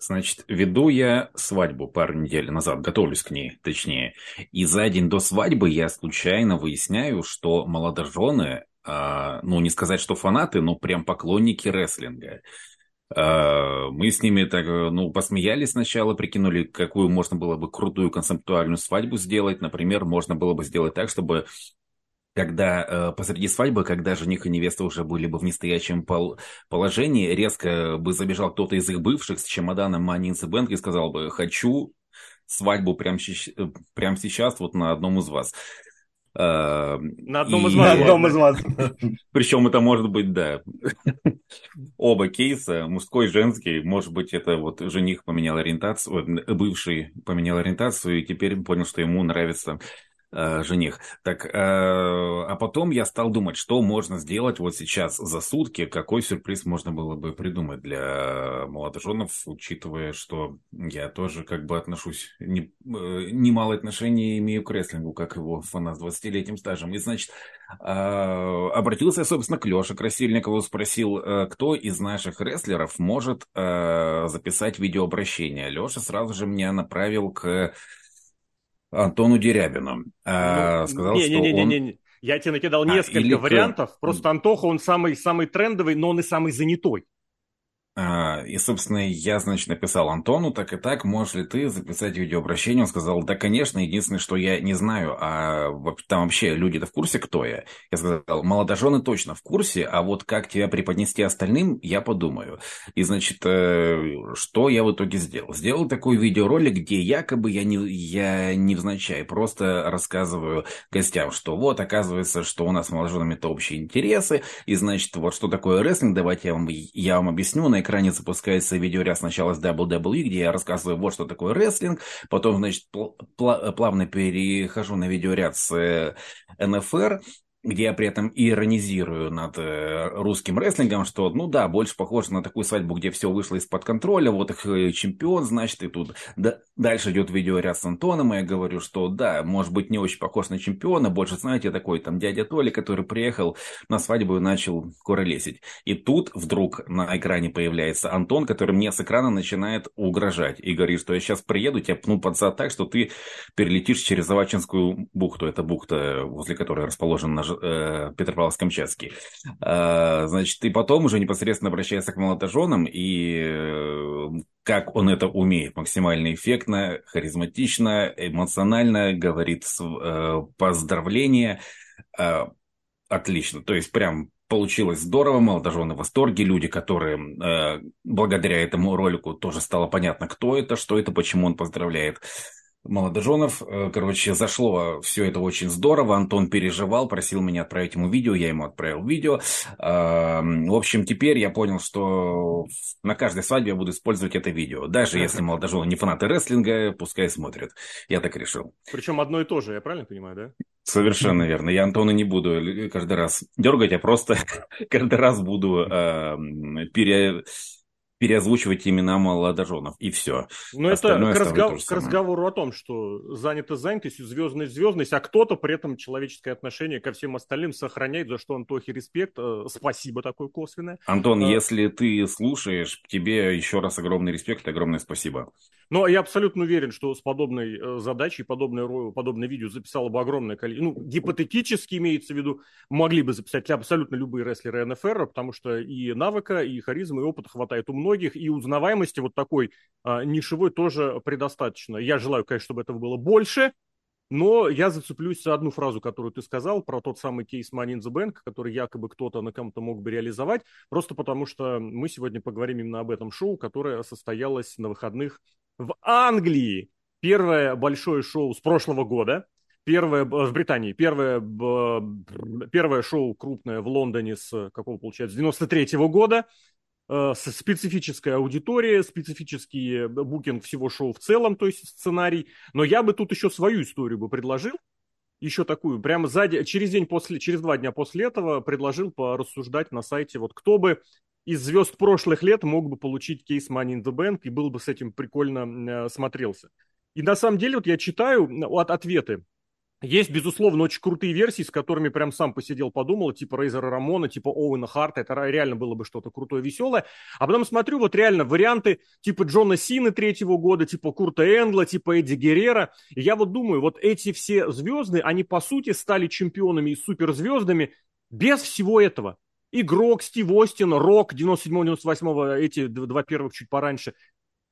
Значит, веду я свадьбу пару недель назад, готовлюсь к ней, точнее. И за день до свадьбы я случайно выясняю, что молодожены, э, ну, не сказать, что фанаты, но прям поклонники рестлинга. Э, мы с ними так, ну, посмеялись сначала, прикинули, какую можно было бы крутую концептуальную свадьбу сделать. Например, можно было бы сделать так, чтобы когда э, посреди свадьбы, когда жених и невеста уже были бы в нестоящем пол положении, резко бы забежал кто-то из их бывших с чемоданом Money in the Bank и сказал бы «хочу свадьбу прямо, э, прямо сейчас вот на одном из вас». Э, на одном из вас. На одном из вас. Причем это может быть, да, оба кейса, мужской и женский. Может быть, это вот жених поменял ориентацию, бывший поменял ориентацию и теперь понял, что ему нравится э, жених. Так, э, а потом я стал думать, что можно сделать вот сейчас за сутки, какой сюрприз можно было бы придумать для молодоженов, учитывая, что я тоже как бы отношусь, не, э, немало отношений имею к рестлингу, как его фанат с 20-летним стажем. И, значит, э, обратился, собственно, к Леше Красильникову, спросил, э, кто из наших рестлеров может э, записать видеообращение. Леша сразу же меня направил к Антону Дерябину. А, ну, сказал, не, что не, не, он... не, не. Я тебе накидал а, несколько вариантов. Кто? Просто Антоха, он самый, самый трендовый, но он и самый занятой. А, и, собственно, я, значит, написал Антону, так и так, можешь ли ты записать видеообращение? Он сказал, да, конечно, единственное, что я не знаю, а там вообще люди-то в курсе, кто я? Я сказал, молодожены точно в курсе, а вот как тебя преподнести остальным, я подумаю. И, значит, э, что я в итоге сделал? Сделал такой видеоролик, где якобы я не, я невзначай просто рассказываю гостям, что вот, оказывается, что у нас с молодоженами это общие интересы, и, значит, вот что такое рестлинг, давайте я вам, я вам объясню, на экране запускается видеоряд сначала с WWE, где я рассказываю, вот что такое рестлинг, потом, значит, плавно перехожу на видеоряд с НФР, э, где я при этом иронизирую над э, русским рестлингом, что, ну да, больше похоже на такую свадьбу, где все вышло из-под контроля, вот их э, чемпион, значит, и тут да, дальше идет видеоряд с Антоном, и я говорю, что да, может быть, не очень похож на чемпиона, больше, знаете, такой там дядя Толи, который приехал на свадьбу и начал куролесить. И тут вдруг на экране появляется Антон, который мне с экрана начинает угрожать и говорит, что я сейчас приеду, тебя пну под зад так, что ты перелетишь через Авачинскую бухту, это бухта, возле которой расположен наш э, Петропавловск-Камчатский. Э, значит, и потом уже непосредственно обращается к молодоженам, и э, как он это умеет, максимально эффектно, харизматично, эмоционально, говорит э, поздравления, э, отлично, то есть прям получилось здорово, молодожены в восторге, люди, которые э, благодаря этому ролику тоже стало понятно, кто это, что это, почему он поздравляет молодоженов. Э, короче, зашло все это очень здорово. Антон переживал, просил меня отправить ему видео, я ему отправил видео. В общем, теперь я понял, что на каждой свадьбе я буду использовать это видео. Даже если молодожены не фанаты рестлинга, пускай смотрят. Я так решил. Причем одно и то же, я правильно понимаю, да? Совершенно верно. Я Антона не буду каждый раз дергать, я просто каждый раз буду э, пере переозвучивать имена молодоженов, и все. Но это к, разгов... к разговору о том, что занято занятость, звездность звездность, а кто-то при этом человеческое отношение ко всем остальным сохраняет, за что Антохе респект. Э, спасибо такое косвенное. Антон, а... если ты слушаешь, тебе еще раз огромный респект и огромное спасибо. Но я абсолютно уверен, что с подобной э, задачей, подобное, подобное видео записало бы огромное количество, ну, гипотетически имеется в виду, могли бы записать абсолютно любые рестлеры НФР, потому что и навыка, и харизмы, и опыта хватает у многих, и узнаваемости вот такой а, нишевой тоже предостаточно. Я желаю, конечно, чтобы этого было больше, но я зацеплюсь за одну фразу, которую ты сказал, про тот самый кейс Money in the Bank, который якобы кто-то на ком-то мог бы реализовать, просто потому что мы сегодня поговорим именно об этом шоу, которое состоялось на выходных в Англии. Первое большое шоу с прошлого года, первое в Британии, первое, первое шоу крупное в Лондоне с какого получается, с 93 -го года, э, специфическая аудитория, специфический букинг всего шоу в целом, то есть сценарий. Но я бы тут еще свою историю бы предложил, еще такую, прямо сзади, через день после, через два дня после этого предложил порассуждать на сайте, вот кто бы из звезд прошлых лет мог бы получить кейс Money in the Bank и был бы с этим прикольно э, смотрелся. И на самом деле вот я читаю от ответы Есть, безусловно, очень крутые версии, с которыми прям сам посидел, подумал, типа Рейзера Рамона, типа Оуэна Харта, это реально было бы что-то крутое, веселое. А потом смотрю, вот реально варианты типа Джона Сины третьего года, типа Курта Энгла, типа Эдди Геррера. И я вот думаю, вот эти все звезды, они по сути стали чемпионами и суперзвездами без всего этого. Игрок, Стив Остин, Рок 97-98, эти два первых чуть пораньше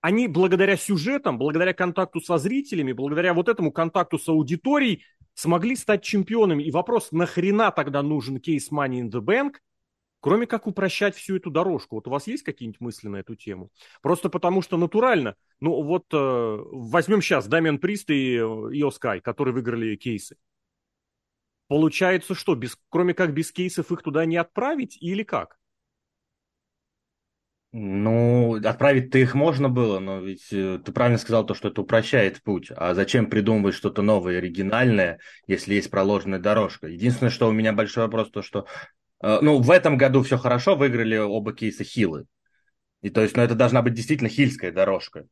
они благодаря сюжетам, благодаря контакту со зрителями, благодаря вот этому контакту с аудиторией смогли стать чемпионами. И вопрос, нахрена тогда нужен кейс Money in the Bank, кроме как упрощать всю эту дорожку. Вот у вас есть какие-нибудь мысли на эту тему? Просто потому что натурально, ну вот э, возьмем сейчас Дамиан Прист и Ио Скай, которые выиграли кейсы. Получается, что без, кроме как без кейсов их туда не отправить или как? Ну, отправить-то их можно было, но ведь э, ты правильно сказал то, что это упрощает путь. А зачем придумывать что-то новое, оригинальное, если есть проложенная дорожка? Единственное, что у меня большой вопрос, то что, э, ну, в этом году все хорошо, выиграли оба кейса хилы. И то есть, ну, это должна быть действительно хильская дорожка.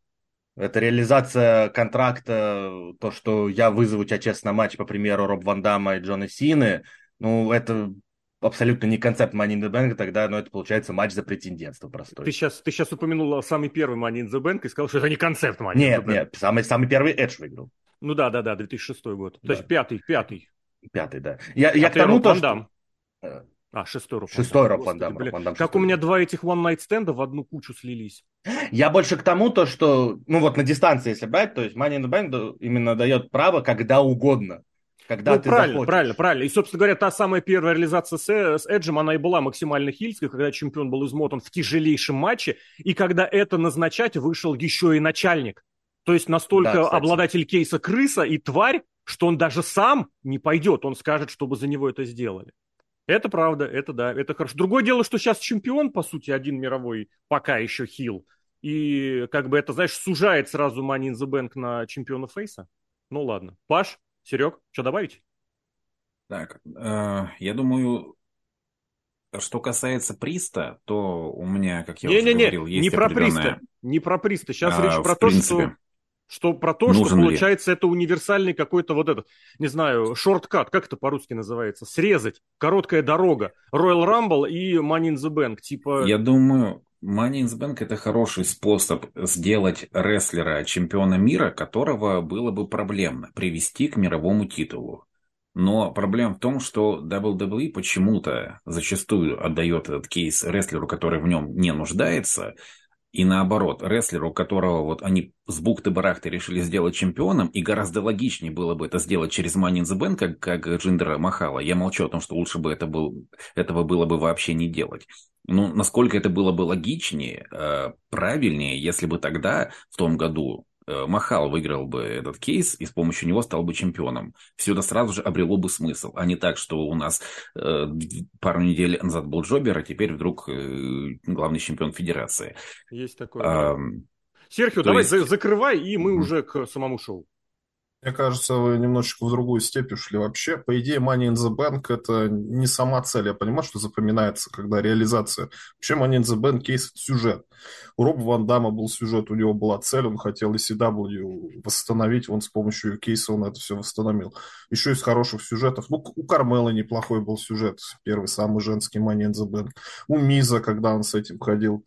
Это реализация контракта, то, что я вызову тебя честно на матч, по примеру, Роб Ван Дамма и Джона Сины, ну, это абсолютно не концепт Money in the Bank, тогда ну, это получается матч за претендентство простой. Ты сейчас, ты сейчас упомянул самый первый Money in the Bank и сказал, что это не концепт Money нет, in the Bank. Нет, самый, самый первый Эдж выиграл. Ну да, да, да, 2006 год. Да. То есть пятый, пятый. Пятый, да. Я, я к тому, то, что... А, шестой Роб Шестой Роб Ван Дам. Как у меня два этих One Night стенда в одну кучу слились. Я больше к тому, то, что, ну вот на дистанции, если брать, то есть Money in the Bank именно дает право когда угодно когда ну, ты правильно, захочешь. правильно, правильно. И, собственно говоря, та самая первая реализация с, с Эджем, она и была максимально хильской, когда чемпион был измотан в тяжелейшем матче, и когда это назначать вышел еще и начальник. То есть настолько да, обладатель кейса крыса и тварь, что он даже сам не пойдет, он скажет, чтобы за него это сделали. Это правда, это да, это хорошо. Другое дело, что сейчас чемпион, по сути, один мировой, пока еще хил. И как бы это, знаешь, сужает сразу Money in the Bank на чемпиона Фейса. Ну ладно. Паш, Серег, что добавить? Так, э, я думаю, что касается Приста, то у меня, как я не, уже не, говорил, есть не про Приста, не про Приста. Сейчас а, речь про то, принципе, что что про то, что получается ли? это универсальный какой-то вот этот, не знаю, шорткат, как это по-русски называется, срезать, короткая дорога, Royal Rumble и Money in the Bank, типа... Я думаю, Money in the Bank это хороший способ сделать рестлера чемпиона мира, которого было бы проблемно привести к мировому титулу. Но проблема в том, что WWE почему-то зачастую отдает этот кейс рестлеру, который в нем не нуждается, и наоборот, рестлеру, которого вот они с бухты-барахты решили сделать чемпионом, и гораздо логичнее было бы это сделать через Money in the Bank, как, как Джиндера Махала. Я молчу о том, что лучше бы это был, этого было бы вообще не делать. Ну, насколько это было бы логичнее, э, правильнее, если бы тогда, в том году, Махал выиграл бы этот кейс и с помощью него стал бы чемпионом. Все это сразу же обрело бы смысл, а не так, что у нас э, пару недель назад был Джобер, а теперь вдруг э, главный чемпион Федерации. Есть такое. А, Серхио, давай есть... закрывай, и мы уже к самому шоу. Мне кажется, вы немножечко в другую степь ушли вообще. По идее, Money in the Bank – это не сама цель. Я понимаю, что запоминается, когда реализация. Вообще, Money in the Bank – кейс – сюжет. У Роба Ван Дамма был сюжет, у него была цель, он хотел ECW восстановить, он с помощью кейса он это все восстановил. Еще из хороших сюжетов. Ну, у Кармела неплохой был сюжет, первый самый женский Money in the Bank. У Миза, когда он с этим ходил.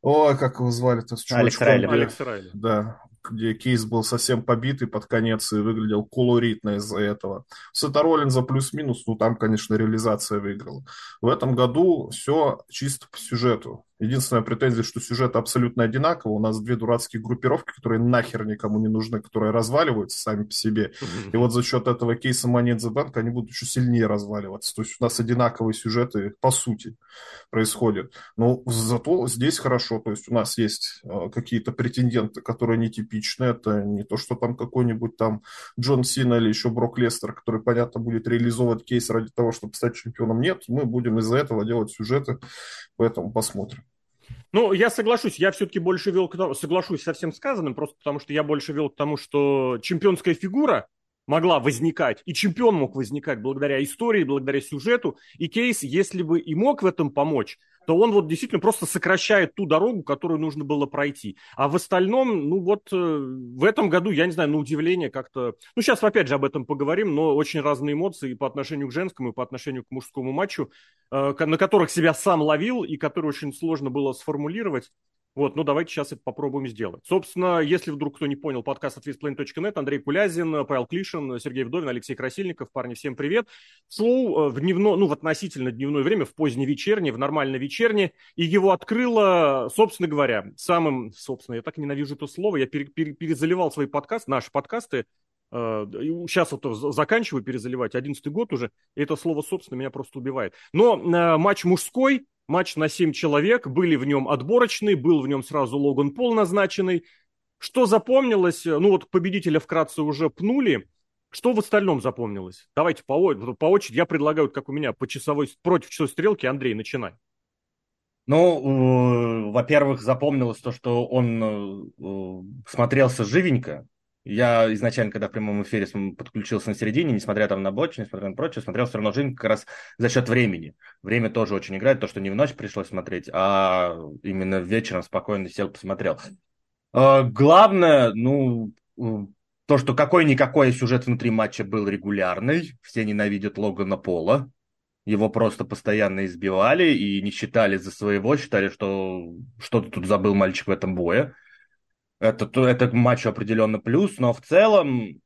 Ой, как его звали-то? Алекс Райли. Алекс Райли. Да, где кейс был совсем побитый под конец и выглядел колоритно из-за этого. Сета Роллинза плюс-минус, ну там, конечно, реализация выиграла. В этом году все чисто по сюжету. Единственная претензия, что сюжет абсолютно одинаковый. У нас две дурацкие группировки, которые нахер никому не нужны, которые разваливаются сами по себе. И вот за счет этого кейса Money in the Bank они будут еще сильнее разваливаться. То есть у нас одинаковые сюжеты по сути происходят. Но зато здесь хорошо. То есть у нас есть э, какие-то претенденты, которые нетипичны. Это не то, что там какой-нибудь там Джон Сина или еще Брок Лестер, который, понятно, будет реализовывать кейс ради того, чтобы стать чемпионом. Нет, мы будем из-за этого делать сюжеты, поэтому посмотрим. Ну, я соглашусь, я все-таки больше вел к тому, соглашусь со всем сказанным, просто потому что я больше вел к тому, что чемпионская фигура могла возникать, и чемпион мог возникать благодаря истории, благодаря сюжету, и кейс, если бы и мог в этом помочь, то он вот действительно просто сокращает ту дорогу, которую нужно было пройти. А в остальном, ну вот э, в этом году, я не знаю, на удивление как-то... Ну сейчас опять же об этом поговорим, но очень разные эмоции по отношению к женскому, и по отношению к мужскому матчу, э, на которых себя сам ловил и которые очень сложно было сформулировать. Вот, ну давайте сейчас это попробуем сделать. Собственно, если вдруг кто не понял, подкаст от visplane.net, Андрей Кулязин, Павел Клишин, Сергей Вдовин, Алексей Красильников. Парни, всем привет. Шоу э, в дневное, ну в относительно дневное время, в позднее вечернее, в нормально вечернее. И его открыло, собственно говоря, самым, собственно, я так ненавижу это слово, я пере, пере, перезаливал свои подкасты, наши подкасты, Сейчас э, вот заканчиваю перезаливать, одиннадцатый год уже, и это слово, собственно, меня просто убивает. Но э, матч мужской, матч на 7 человек, были в нем отборочные, был в нем сразу Логан Пол назначенный. Что запомнилось? Ну вот победителя вкратце уже пнули. Что в остальном запомнилось? Давайте по, по очереди. Я предлагаю, как у меня, по часовой, против часовой стрелки. Андрей, начинай. Ну, э, во-первых, запомнилось то, что он э, э смотрелся живенько. Я изначально, когда в прямом эфире подключился на середине, несмотря там на бочи, несмотря на прочее, смотрел все равно жизнь как раз за счет времени. Время тоже очень играет, то, что не в ночь пришлось смотреть, а именно вечером спокойно сел, посмотрел. А, главное, ну, то, что какой-никакой сюжет внутри матча был регулярный, все ненавидят Логана Пола, его просто постоянно избивали и не считали за своего, считали, что что-то тут забыл мальчик в этом бое. Это, это матчу определенно плюс, но в целом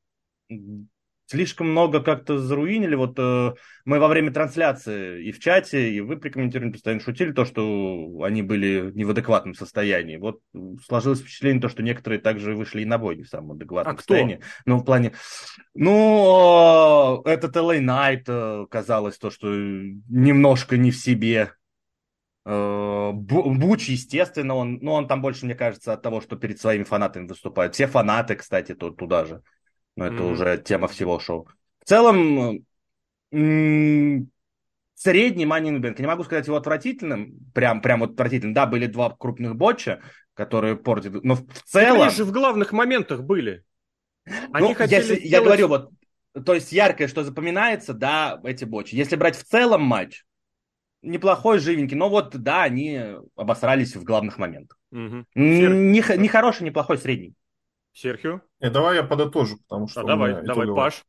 слишком много как-то заруинили. Вот э, мы во время трансляции и в чате, и вы при комментировании постоянно шутили то, что они были не в адекватном состоянии. Вот сложилось впечатление то, что некоторые также вышли и на бой не в самом адекватном а состоянии. Кто? Ну, в плане... Ну, э, этот LA Knight э, казалось то, что немножко не в себе. Э, Буч, естественно, он, ну, он там больше, мне кажется, от того, что перед своими фанатами выступает. Все фанаты, кстати, тут, туда же. Но это mm-hmm. уже тема всего шоу. В целом, м- средний Money in Не могу сказать его отвратительным, прям, прям вот отвратительным. Да, были два крупных боча, которые портят, но в целом... они же в главных моментах были. Они ну, хотели если, сделать... Я говорю, вот, то есть яркое, что запоминается, да, эти бочи. Если брать в целом матч, неплохой, живенький, но вот, да, они обосрались в главных моментах. Угу. Не, не хороший, неплохой, средний. Серхио? Э, давай я подытожу, потому что... А, давай, давай, Паш.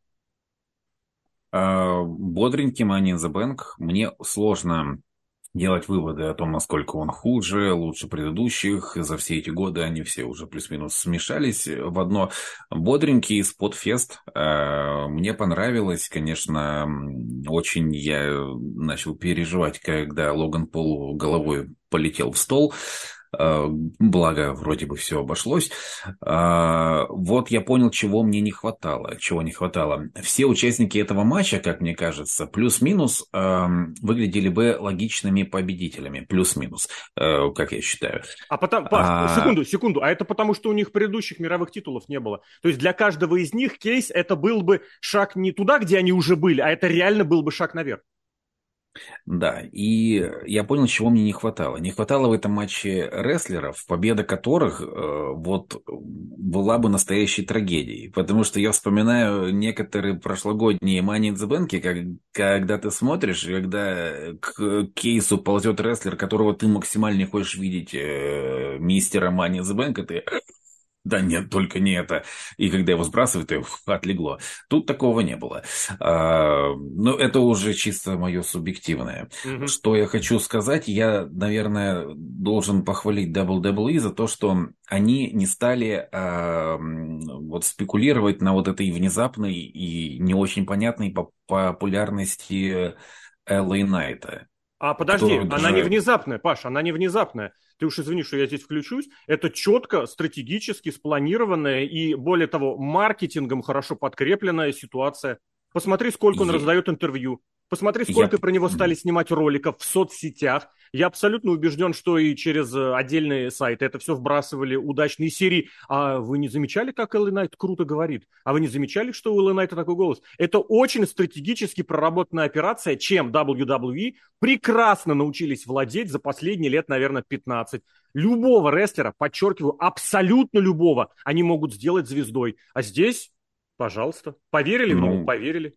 А, бодренький Money in the Bank. Мне сложно делать выводы о том, насколько он хуже, лучше предыдущих. За все эти годы они все уже плюс-минус смешались в одно. Бодренький спотфест. Э, мне понравилось, конечно, очень я начал переживать, когда Логан Пол головой полетел в стол. Э, благо, вроде бы все обошлось. Э, вот я понял, чего мне не хватало. Чего не хватало. Все участники этого матча, как мне кажется, плюс-минус эм, выглядели бы логичными победителями. Плюс-минус, э, как я считаю. А потом, Паш, а... секунду, секунду. А это потому, что у них предыдущих мировых титулов не было. То есть для каждого из них кейс это был бы шаг не туда, где они уже были, а это реально был бы шаг наверх. Да, и я понял, чего мне не хватало. Не хватало в этом матче рестлеров, победа которых э, вот была бы настоящей трагедией. Потому что я вспоминаю некоторые прошлогодние Money in the Bank, как, когда ты смотришь, когда к кейсу ползет рестлер, которого ты максимально хочешь видеть э, мистера Money in the Bank, и ты да нет, только не это. И когда его сбрасывают, и отлегло. Тут такого не было. А, но это уже чисто мое субъективное. Угу. Что я хочу сказать, я, наверное, должен похвалить WWE за то, что они не стали а, вот спекулировать на вот этой внезапной и не очень понятной популярности Элли Найта. А подожди, она даже... не внезапная, Паш, она не внезапная ты уж извини, что я здесь включусь, это четко, стратегически спланированная и, более того, маркетингом хорошо подкрепленная ситуация. Посмотри, сколько он раздает интервью. Посмотри, сколько я... про него стали снимать роликов в соцсетях. Я абсолютно убежден, что и через э, отдельные сайты это все вбрасывали удачные серии. А вы не замечали, как Элли Найт круто говорит? А вы не замечали, что у Элли Найта такой голос? Это очень стратегически проработанная операция, чем WWE прекрасно научились владеть за последние лет, наверное, 15. Любого рестлера, подчеркиваю, абсолютно любого, они могут сделать звездой. А здесь, пожалуйста, поверили в ну, него? Поверили.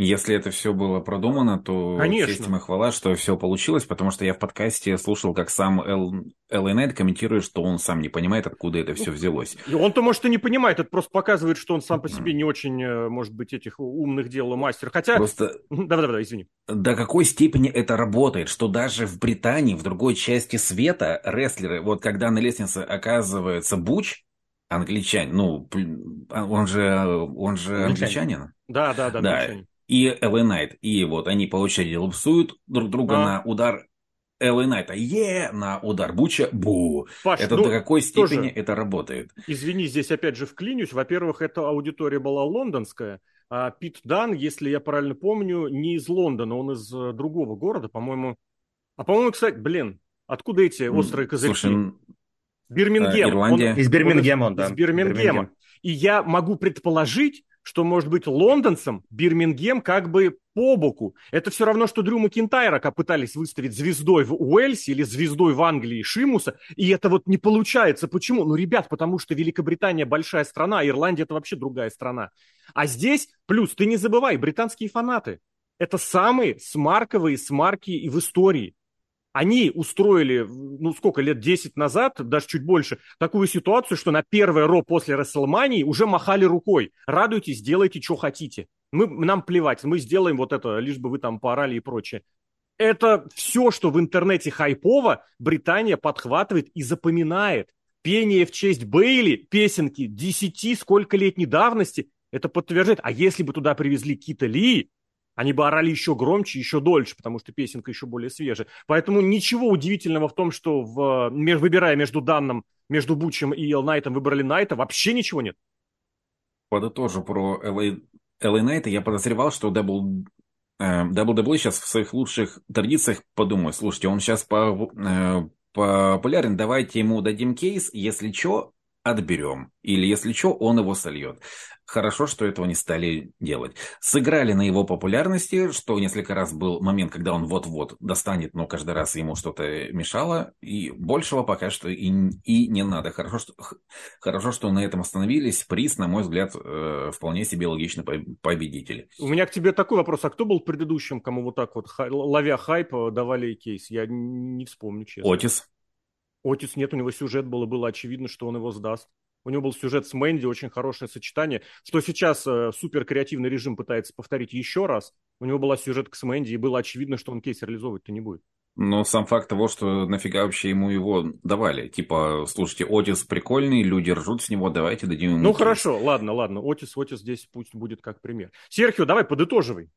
Если это все было продумано, то Конечно. честь ему хвала, что все получилось, потому что я в подкасте слушал, как сам Эл, Эл Найт комментирует, что он сам не понимает, откуда это все взялось. И он-то, может, и не понимает, это просто показывает, что он сам по себе не очень, э, может быть, этих умных дел мастер. Хотя... Просто Да-да-да, извини. до какой степени это работает, что даже в Британии, в другой части света, рестлеры, вот когда на лестнице оказывается Буч, англичанин, ну, а он же, он же Англичанин. англичанин, Да-да-да, Да. англичанин. И Элли Найт, и вот они по очереди лупсуют друг друга А. на удар Элли Найта, е, на удар Буча, бу. Паш, это ну, до какой тоже. степени это работает? Извини, здесь опять же вклинюсь. Во-первых, эта аудитория была лондонская, а Пит Дан, если я правильно помню, не из Лондона, он из э, другого города, по-моему. А по-моему, кстати, блин, откуда эти острые козырьки? Слушай, Бирмингем. э, Ирландия. Он- Из Бирмингема он, из да. Бирмингема. Бирмингем. И я могу предположить, что, может быть, лондонцам Бирмингем как бы по боку. Это все равно, что Дрю Макинтайра пытались выставить звездой в Уэльсе или звездой в Англии Шимуса, и это вот не получается. Почему? Ну, ребят, потому что Великобритания большая страна, а Ирландия это вообще другая страна. А здесь, плюс, ты не забывай, британские фанаты. Это самые смарковые смарки и в истории. Они устроили, ну сколько, лет 10 назад, даже чуть больше, такую ситуацию, что на первое Ро после Расселмании уже махали рукой. Радуйтесь, делайте, что хотите. Мы, нам плевать, мы сделаем вот это, лишь бы вы там поорали и прочее. Это все, что в интернете хайпово, Британия подхватывает и запоминает. Пение в честь Бейли, песенки 10 сколько летней давности, это подтверждает. А если бы туда привезли Кита Ли, они бы орали еще громче, еще дольше, потому что песенка еще более свежая. Поэтому ничего удивительного в том, что в, выбирая между данным, между Бучем и Эл Найтом выбрали Найта, вообще ничего нет. подытожу про LA Knight, я подозревал, что э, WWE сейчас в своих лучших традициях подумает, слушайте, он сейчас по, э, популярен, давайте ему дадим кейс, если что, отберем. Или если что, он его сольет. Хорошо, что этого не стали делать. Сыграли на его популярности, что несколько раз был момент, когда он вот-вот достанет, но каждый раз ему что-то мешало, и большего пока что и, и не надо. Хорошо что, хорошо, что на этом остановились. Приз, на мой взгляд, э, вполне себе логичный по- победитель. У меня к тебе такой вопрос. А кто был предыдущим, кому вот так вот, ловя хайп, давали кейс? Я не вспомню, честно. Отис. Отис нет, у него сюжет был, и было очевидно, что он его сдаст. У него был сюжет с Мэнди, очень хорошее сочетание. Что сейчас э, супер креативный режим пытается повторить еще раз. У него была сюжетка с Мэнди, и было очевидно, что он кейс реализовывать-то не будет. Но сам факт того, что нафига вообще ему его давали. Типа, слушайте, Отис прикольный, люди ржут с него, давайте дадим ему Ну кейс. хорошо, ладно, ладно. Отис, Отис здесь пусть будет как пример. Серхио, давай подытоживай.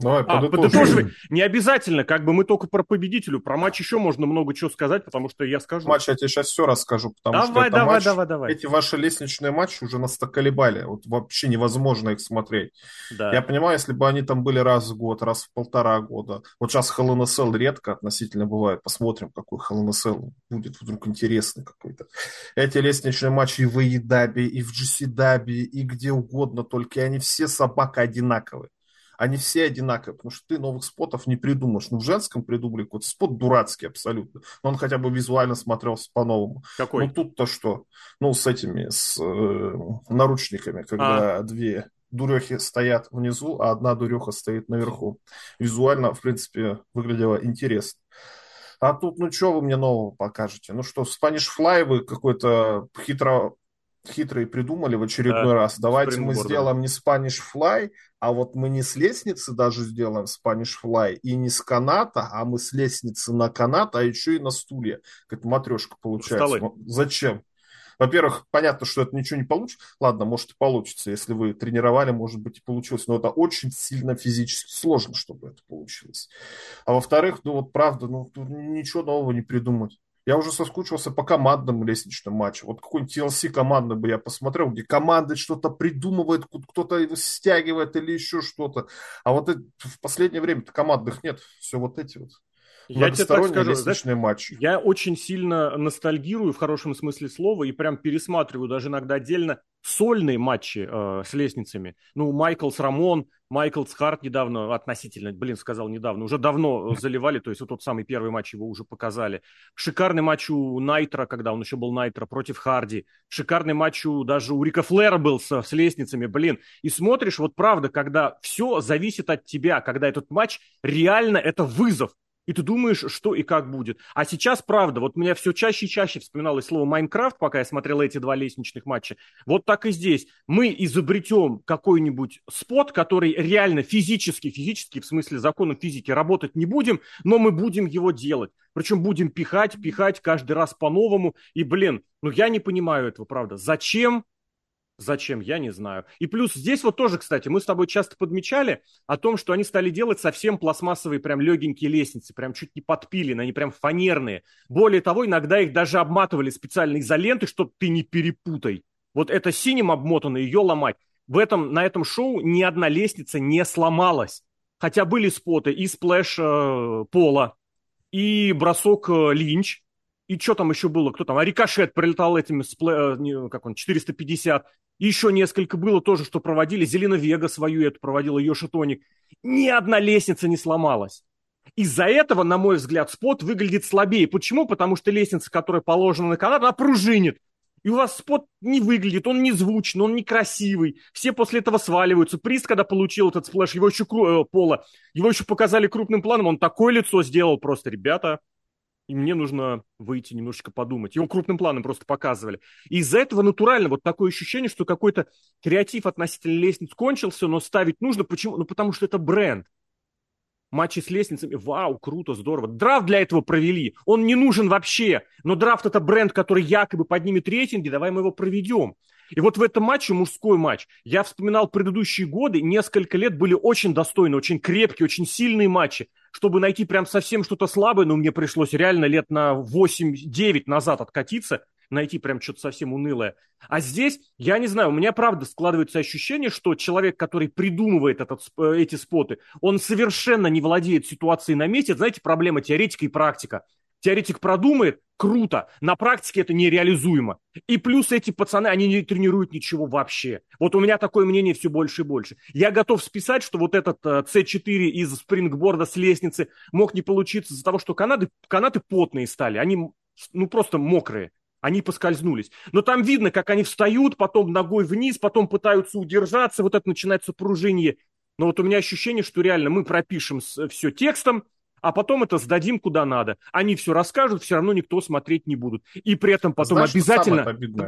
Давай, А, подытоживай. Не обязательно, как бы мы только про победителю. Про матч еще можно много чего сказать, потому что я скажу. Матч я тебе сейчас все расскажу, потому что давай, это давай, матч, давай, давай. эти ваши лестничные матчи уже нас так колебали. Вот вообще невозможно их смотреть. Да. Я понимаю, если бы они там были раз в год, раз в полтора года. Вот сейчас Hell in a Cell редко относительно бывает. Посмотрим, какой Hell in a Cell будет вдруг интересный какой-то. Эти лестничные матчи и в AEW, и в GCW, и где угодно, только они все собака одинаковые. Они все одинаковые, потому что ты новых спотов не придумаешь. Ну, в женском придумали какой-то спот дурацкий абсолютно. Но он хотя бы визуально смотрелся по-новому. Какой? Ну, тут-то что? Ну, с этими, с э, наручниками, когда две дурехи стоят внизу, а одна дуреха стоит наверху. Визуально, в принципе, выглядело интересно. А тут, ну, что вы мне нового покажете? Ну что, Spanish Fly вы какой-то хитро, хитрый придумали в очередной Да, раз. Давайте мы сделаем не Spanish Fly, а вот мы не с лестницы даже сделаем Spanish Fly, и не с каната, а мы с лестницы на канат, а еще и на стуле. Как матрешка получается. Столы. Зачем? Во-первых, понятно, что это ничего не получится. Ладно, может и получится. Если вы тренировали, может быть и получилось. Но это очень сильно физически сложно, чтобы это получилось. А во-вторых, ну вот правда, ну тут ничего нового не придумать. Я уже соскучился по командным лестничным матчам. Вот какой-нибудь TLC командный бы я посмотрел, где команда что-то придумывает, кто-то стягивает или еще что-то. А вот в последнее время командных нет. Все вот эти вот Я тебе так скажу, знаешь, матч. Я очень сильно ностальгирую в хорошем смысле слова и прям пересматриваю даже иногда отдельно сольные матчи э, с лестницами. Ну, Майкл с Рамон, Майкл с Харт недавно, относительно, блин, сказал недавно, уже давно заливали, то есть вот тот самый первый матч его уже показали. Шикарный матч у Найтра, когда он еще был Найтра, против Харди. Шикарный матч у, даже у Рика Флера был с, с лестницами, блин. И смотришь, вот правда, когда все зависит от тебя, когда этот матч реально это вызов и ты думаешь, что и как будет. А сейчас, правда, вот меня все чаще и чаще вспоминалось слово «Майнкрафт», пока я смотрел эти два лестничных матча. Вот так и здесь. Мы изобретем какой-нибудь спот, который реально физически, физически, в смысле законов физики, работать не будем, но мы будем его делать. Причем будем пихать, пихать каждый раз по-новому. И, блин, ну я не понимаю этого, правда. Зачем Зачем, я не знаю. И плюс здесь вот тоже, кстати, мы с тобой часто подмечали о том, что они стали делать совсем пластмассовые, прям легенькие лестницы, прям чуть не подпиленные, они прям фанерные. Более того, иногда их даже обматывали специально изолентой, чтобы ты не перепутай. Вот это синим обмотано, ее ломать. В этом, на этом шоу ни одна лестница не сломалась. Хотя были споты и splash э, Пола, и бросок э, Линч, и что там еще было? Кто там? А Рикошет прилетал этими, сплэ, э, как он, 450. Еще несколько было тоже, что проводили. Зелина Вега свою эту проводила, Yoshi Tonic. Ни одна лестница не сломалась. Из-за этого, на мой взгляд, спот выглядит слабее. Почему? Потому что лестница, которая положена на канат, она пружинит. И у вас spot не выглядит, он не звучный, он некрасивый. Все после этого сваливаются. Прист, когда получил этот splash, его еще, э, Пола, его еще показали крупным планом, он такое лицо сделал просто, ребята, и мне нужно выйти немножечко подумать. Его крупным планом просто показывали. И из-за этого натурально вот такое ощущение, что какой-то креатив относительно лестниц кончился, но ставить нужно. Почему? Ну, потому что это бренд. Матчи с лестницами. Вау, круто, здорово. Драфт для этого провели. Он не нужен вообще. Но драфт это бренд, который якобы поднимет рейтинги. Давай мы его проведем. И вот в этом матче, мужской матч, я вспоминал предыдущие годы, несколько лет были очень достойные, очень крепкие, очень сильные матчи. Чтобы найти прям совсем что-то слабое, но ну, мне пришлось реально лет на 8-9 назад откатиться, найти прям что-то совсем унылое. А здесь, я не знаю, у меня правда складывается ощущение, что человек, который придумывает этот, э, эти споты, он совершенно не владеет ситуацией на месте. Знаете, проблема теоретика и практика. Теоретик продумает, круто, на практике это нереализуемо. И плюс эти пацаны, они не тренируют ничего вообще. Вот у меня такое мнение все больше и больше. Я готов списать, что вот этот C4 э, из спрингборда с лестницы мог не получиться из-за того, что канаты, канаты потные стали, они ну просто мокрые. Они поскользнулись. Но там видно, как они встают, потом ногой вниз, потом пытаются удержаться, вот это начинается пружинье. Но вот у меня ощущение, что реально мы пропишем все текстом, а потом это сдадим куда надо. Они все расскажут, все равно никто смотреть не будут. И при этом потом Знаешь, обязательно,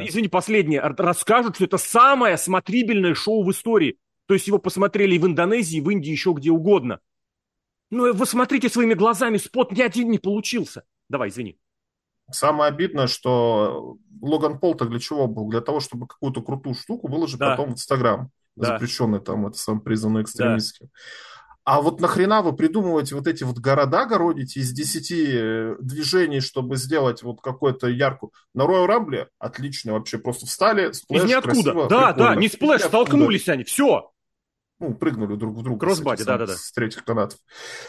извини, последнее, расскажут, что это самое смотрибельное шоу в истории. То есть его посмотрели и в Индонезии, и в Индии, еще где угодно. Ну, вы смотрите своими глазами, spot ни один не получился. Давай, извини. Самое обидное, что Логан Пол-то для чего был? Для того, чтобы какую-то крутую штуку выложить да. потом в Инстаграм. Да. Запрещенный там, это сам признанный экстремистским. Да. А вот нахрена вы придумываете вот эти вот города городите из 10 э, движений, чтобы сделать вот какую-то яркую... На Royal Rumble отлично вообще, просто встали, splash, Из ниоткуда, красиво, да, прикольно. да, не splash, столкнулись они, все. Ну, прыгнули друг в друга. Кроссбади, да-да-да. С третьих канатов.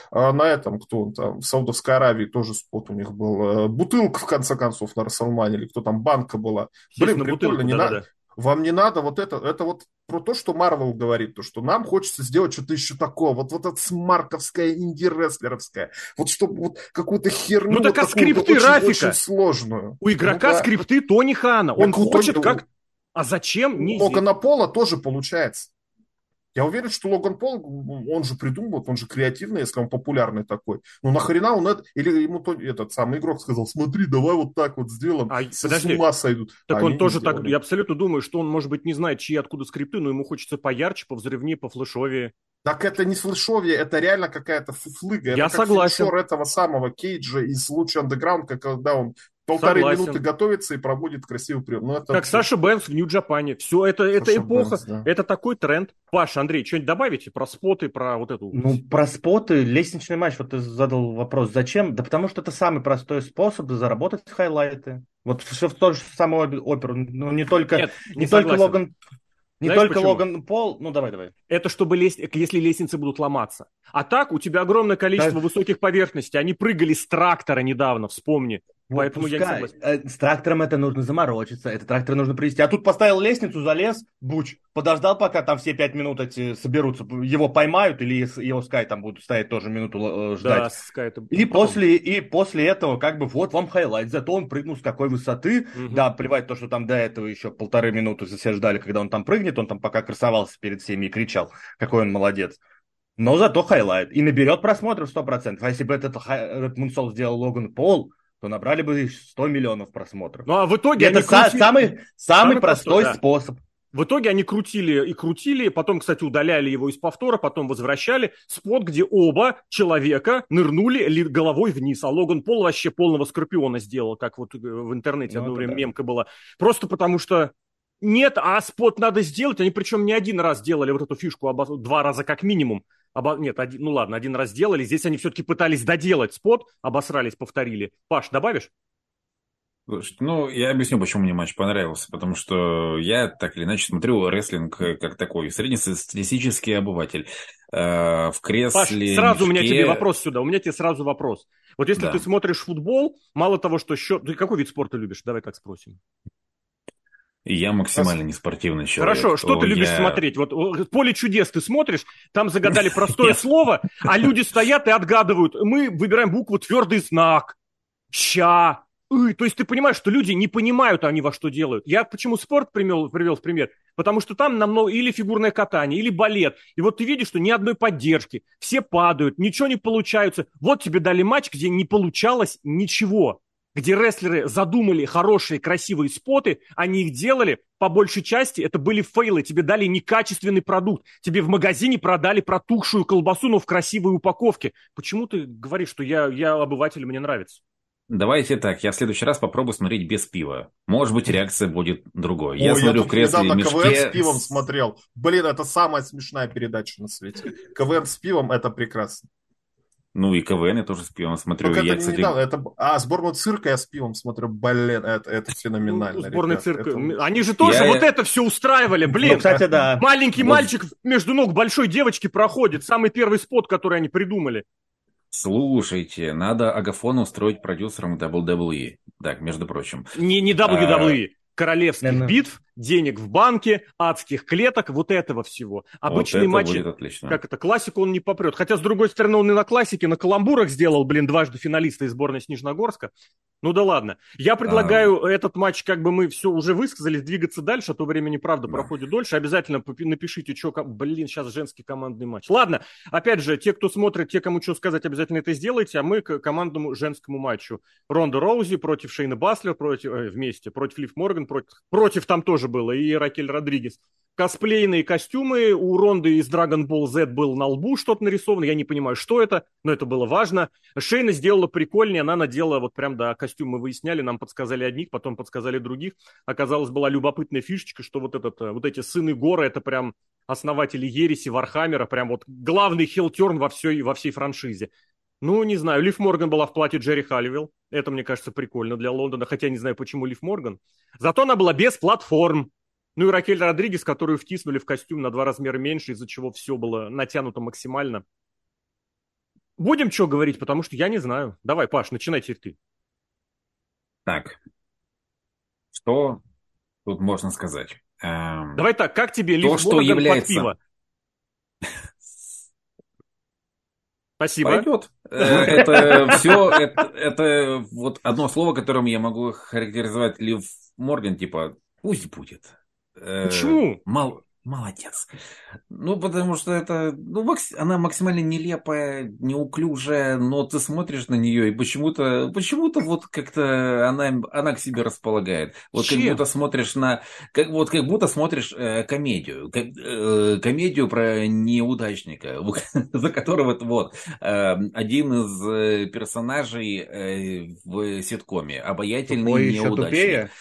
А на этом, кто он там, в Саудовской Аравии тоже спот у них был. Э, бутылка, в конце концов, на Расселмане, или кто там, банка была. Блин, прикольно, бутылку, не да, надо. Да, да. Вам не надо вот это, это вот про то, что Марвел говорит, то, что нам хочется сделать что-то еще такое, вот, вот это смарковское, инди-рестлеровское, вот чтобы вот какую-то херню Ну так а скрипты очень, Рафика? Очень сложную. У игрока ну, да. скрипты Тони Хана, он так хочет как... А зачем? Не Логана Пола тоже получается. Я уверен, что Логан Пол, он же придумал, он же креативный, если он популярный такой. Ну нахрена он это... Или ему то, этот самый игрок сказал, смотри, давай вот так вот сделаем, а, с, подожди, с ума сойдут. Так а он тоже так... Я абсолютно думаю, что он, может быть, не знает, чьи откуда скрипты, но ему хочется поярче, повзрывнее, пофлешовее. Так это не флешовье, это реально какая-то фуфлыга. Я это согласен. как этого самого Кейджа из «Лучший андеграунд», когда он полторы Согласен. минуты готовится и проводит красивый прием. Ну, это... Как Саша Бэнкс в Нью-Джапане. Все, это, это эпоха, Бэнкс, да. это такой тренд. Паша, Андрей, что-нибудь добавите про споты, про вот эту... Ну, про споты, лестничный матч, вот ты задал вопрос, зачем? Да потому что это самый простой способ заработать хайлайты. Вот все в тот же самый оперу, ну не только, Нет, не, не только Логан Не Знаешь только почему? Логан Пол, ну давай, давай. Это чтобы лезть, если лестницы будут ломаться. А так у тебя огромное количество Да. высоких поверхностей. Они прыгали с трактора недавно, вспомни. Поэтому я пускай. согласен. Э, С трактором это нужно заморочиться, это трактор нужно привезти. А тут поставил лестницу, залез, буч, подождал, пока там все пять минут эти соберутся, его поймают, или Ио Скай там будут стоять тоже минуту э, ждать. Да, с какая-то- И потом. после, и после этого, как бы, вот вам highlight. Зато он прыгнул с такой высоты. Мгм. Да, плевать то, что там до этого еще полторы минуты все ждали, когда он там прыгнет. Он там пока красовался перед всеми и кричал, какой он молодец. Но зато highlight. И наберет просмотров 100%. А если бы этот, этот moonsault сделал Логан Пол, то набрали бы 100 миллионов просмотров. Ну а в итоге это са- крутили- самый, самый, Самый простой, простой, да. способ. В итоге они крутили и крутили, потом, кстати, удаляли его из повтора, потом возвращали. Спот, где оба человека нырнули ли- головой вниз, а Логан Пол вообще полного скорпиона сделал, как вот э, в интернете Ну, одно время да. мемка была. Просто потому что нет, а спот надо сделать. Они причем не один раз делали вот эту фишку, обо- два раза как минимум. Обо- Нет, один, ну ладно, один раз сделали. Здесь они все-таки пытались доделать спот, обосрались, повторили. Паш, добавишь? Слушайте, ну, я объясню, почему мне матч понравился. Потому что я так или иначе смотрю рестлинг э, как такой среднестатистический обыватель. Э, в Паш, кресле, сразу у меня мешке. тебе вопрос сюда. У меня тебе сразу вопрос. Вот если Да. ты смотришь футбол, мало того, что счет... Ты какой вид спорта любишь? Давай так спросим. Я максимально неспортивный человек. Хорошо, что то ты любишь я- смотреть? Вот «Поле чудес» ты смотришь, там загадали простое слово, а люди стоят и отгадывают. Мы выбираем букву «твердый знак», «ща». То есть ты понимаешь, что люди не понимают, они во что делают. Я почему спорт привел, привел в пример? Потому что там намного или фигурное катание, или балет. И вот ты видишь, что ни одной поддержки, все падают, ничего не получается. Вот тебе дали матч, где не получалось ничего где рестлеры задумали хорошие, красивые споты, они их делали, по большей части это были фейлы, тебе дали некачественный продукт, тебе в магазине продали протухшую колбасу, но в красивой упаковке. Почему ты говоришь, что я, я обыватель, мне нравится? Давайте так, я в следующий раз попробую смотреть без пива. Может быть, реакция будет другой. Я Ой, смотрю тут в кресле недавно КВН мешке. с пивом смотрел. Блин, это самая смешная передача на свете. КВН с пивом это прекрасно. Ну и КВН я тоже с пивом смотрю. Только я, это не кстати, недавно. Это... А, сборную цирка я с пивом смотрю. Блин, это, это феноменально. Ну, сборный ребят. цирк. Это- Они же тоже Я- вот это все устраивали, блин. Ну, кстати, да. Маленький Вот. мальчик между ног большой девочки проходит. Самый первый спот, который они придумали. Слушайте, надо Агафона устроить продюсером WWE. Так, между прочим. Не, не А, WWE. Королевских Наверное. битв, денег в банке, адских клеток, вот этого всего. Обычные вот отлично. как это, классику он не попрет. Хотя, с другой стороны, он и на классике, на каламбурах сделал, блин, дважды финалиста из сборной Снежногорска. Ну да ладно. Я предлагаю этот матч, как бы мы все уже высказали, двигаться дальше, а то времени, правда, Да. проходит дольше. Обязательно напишите, что, блин, сейчас женский командный матч. Ладно, опять же, те, кто смотрит, те, кому что сказать, обязательно это сделайте, а мы к командному женскому матчу. Ронда Роузи против Шейна Баслер, против, э, вместе, против Лив Морган, против, против там тоже было, и Ракель Родригес. Косплейные костюмы. У Ронды из Dragon Ball Z был на лбу что-то нарисовано. Я не понимаю, что это, но это было важно. Шейна сделала прикольнее. Она надела вот прям, да, костюм мы выясняли. Нам подсказали одних, потом подсказали других. Оказалось, была любопытная фишечка, что вот, этот, э, вот эти сыны Гора, это прям основатели Ереси, Вархаммера. Прям вот главный heel turn во всей, во всей франшизе. Ну, не знаю, Лив Морган была в платье Джери Холливелл. Это, мне кажется, прикольно для Лондона, хотя не знаю, почему Лив Морган. Зато она была без платформ. Ну и Ракель Родригес, которую втиснули в костюм на два размера меньше, из-за чего все было натянуто максимально. Будем что говорить, потому что я не знаю. Давай, Паш, начинай теперь ты. Так, что тут можно сказать? Эм, Давай так, как тебе То, Лив что Морган является- под пиво? Спасибо. Пойдет. Э, Это все, это, это вот одно слово, которым я могу характеризовать Лив Морган, типа, пусть будет. Э, Почему? Мал, молодец. Ну, потому что это, ну, макс- она максимально нелепая, неуклюжая, но ты смотришь на нее, и почему-то, почему-то вот как-то она, она к себе располагает. Вот как Чем? будто смотришь на, как, вот как будто смотришь э, комедию, как, э, комедию про неудачника, за которого вот э, один из э, персонажей э, в ситкоме, обаятельный Тупой еще неудачник. тупее.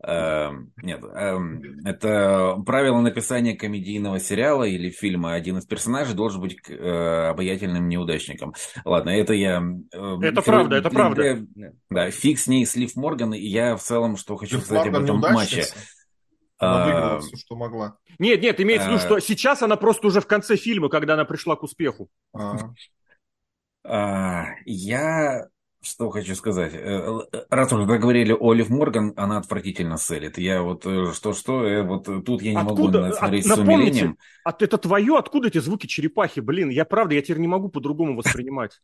Эм, Нет, эм, это правило написания комедийного сериала или фильма. Один из персонажей должен быть э, обаятельным неудачником. Ладно, это я... э, Это правда, это правда. Да, фиг с ней, Слив Морган. И я в целом, что хочу сказать об этом матче. Она выиграла все, что могла. Нет, нет, имеется в виду, что сейчас она просто уже в конце фильма, когда она пришла к успеху. Я что хочу сказать. Э, э, раз уже говорили о Олив Морган, она отвратительно селит. Я вот что-что, вот тут я не откуда, могу смотреть от, с умилением. А это твое? Откуда эти звуки черепахи? Блин, я правда, я теперь не могу по-другому воспринимать.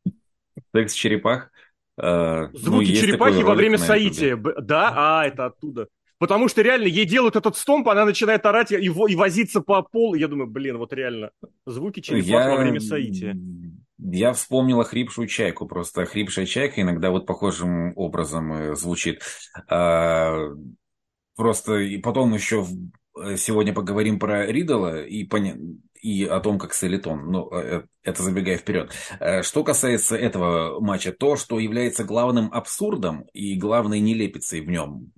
Текст черепах? Звуки ну, черепахи во время соития. Да, а, это оттуда. Потому что реально ей делают этот стомп, она начинает орать и, и возиться по полу. Я думаю, блин, вот реально, звуки черепах я... во время соития. Я вспомнил хрипшую чайку, просто хрипшая чайка иногда вот похожим образом э, звучит. А, просто и потом еще э, сегодня поговорим про Ридала и, поня... и о том, как Селитон. Ну, э, это забегая вперед. Что касается этого матча, то, что является главным абсурдом и главной нелепицей в нем,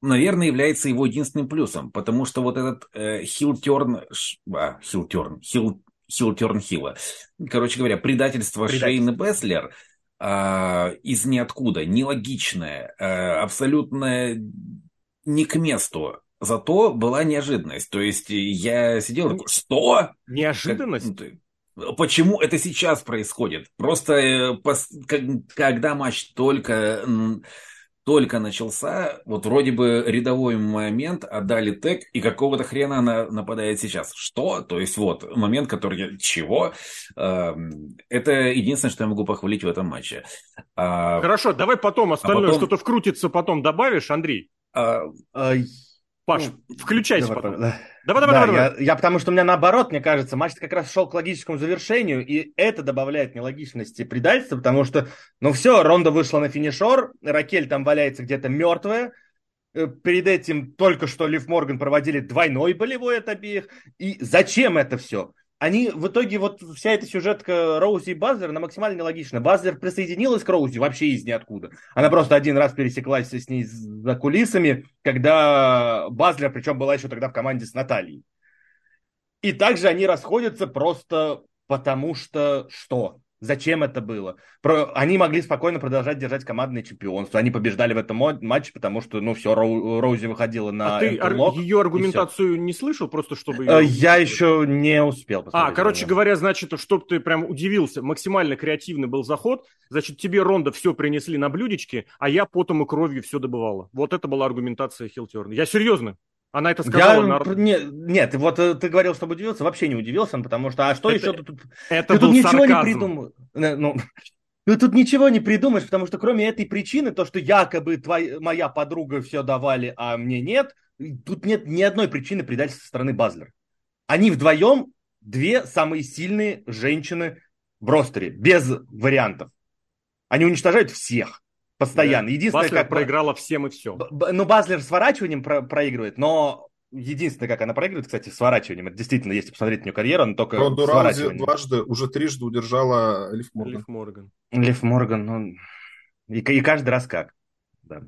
наверное, является его единственным плюсом, потому что вот этот э, хилтерн, а, хилтерн, хил, хилтерн хила, короче говоря, предательство, предательство. Шейны Беслер э, из ниоткуда, нелогичное, э, абсолютно не к месту. Зато была неожиданность. То есть я сидел такой, что? Неожиданность? Как, почему это сейчас происходит? Просто э, когда матч только только начался, вот вроде бы рядовой момент, отдали тег, и какого-то хрена она нападает сейчас. Что? То есть вот момент, который... Чего? Эм, это единственное, что я могу похвалить в этом матче. А, Хорошо, давай потом остальное а потом... что-то вкрутится, потом добавишь, Андрей. А, а, Паш, ну, включайся давай, потом. Да. Давай, давай, да, давай, я, давай. Я потому что у меня наоборот, мне кажется, матч как раз шел к логическому завершению, и это добавляет нелогичности предательства, потому что, ну все, Ронда вышла на финишор, Ракель там валяется где-то мертвая, э, перед этим только что Лив Морган проводили двойной болевой от обеих, и зачем это все? Они в итоге, вот вся эта сюжетка Роузи и Базлер, она максимально нелогична. Базлер присоединилась к Роузи вообще из ниоткуда. Она просто один раз пересеклась с ней за кулисами, когда Базлер, причем была еще тогда в команде с Натальей. И также они расходятся просто потому что что? Зачем это было? Про... Они могли спокойно продолжать держать командное чемпионство. Они побеждали в этом матче, потому что, ну, все, Роу... Роузи выходила на А ты ар... ее аргументацию не слышал, просто чтобы... Ее... Э, я еще не успел посмотреть. А, короче говоря, значит, чтобы ты прям удивился, максимально креативный был заход, значит, тебе Ронда все принесли на блюдечке, а я потом и кровью все добывала. Вот это была аргументация Хилтерна. Я серьезно. Она это сказала. Я, на... не, нет, вот э, ты говорил, чтобы удивился, вообще не удивился, потому что, а что это, еще тут? Это ты тут ничего не придумал. Э, ну, ну, тут ничего не придумаешь, потому что кроме этой причины, то, что якобы твоя, моя подруга все давали, а мне нет, тут нет ни одной причины предательства со стороны Базлер. Они вдвоем две самые сильные женщины в ростере, без вариантов. Они уничтожают всех. Постоянно. Да. Единственное, Баслер как проиграла всем и все. Ну, Базлер сворачиванием про- проигрывает, но единственное, как она проигрывает, кстати, сворачиванием. Это действительно, если посмотреть на нее карьеру, она только Ронду Роузи дважды, уже трижды удержала Лив Морган. Лив Морган. Лив Морган, ну... И, и каждый раз как. Да.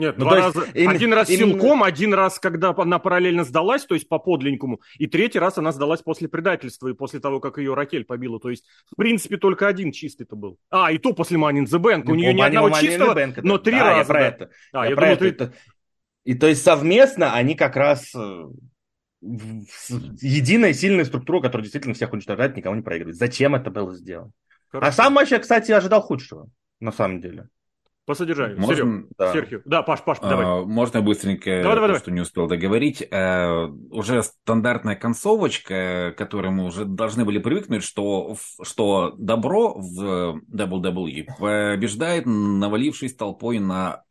Нет, ну, два раза. Именно, один раз именно... силком, один раз, когда она параллельно сдалась, то есть по подленькому, и третий раз она сдалась после предательства и после того, как ее Ракель побила. То есть, в принципе, только один чистый-то был. А, и то после Манин the Bank. У нее ни одного чистого, но три раза. Я про это. А, я, думал. Ты... И то есть совместно они как раз э, единая сильная структура, которая действительно всех уничтожает, никого не проигрывает. Зачем это было сделано? А Хорошо. А сам матч я, кстати, ожидал худшего, на самом деле. По содержанию. Можно, Серег, да. Серхио. Да, Паш, Паш, давай. А, можно быстренько, давай, давай, то, что не успел договорить. А, уже стандартная концовочка, к которой мы уже должны были привыкнуть, что, что добро в WWE побеждает, навалившись толпой на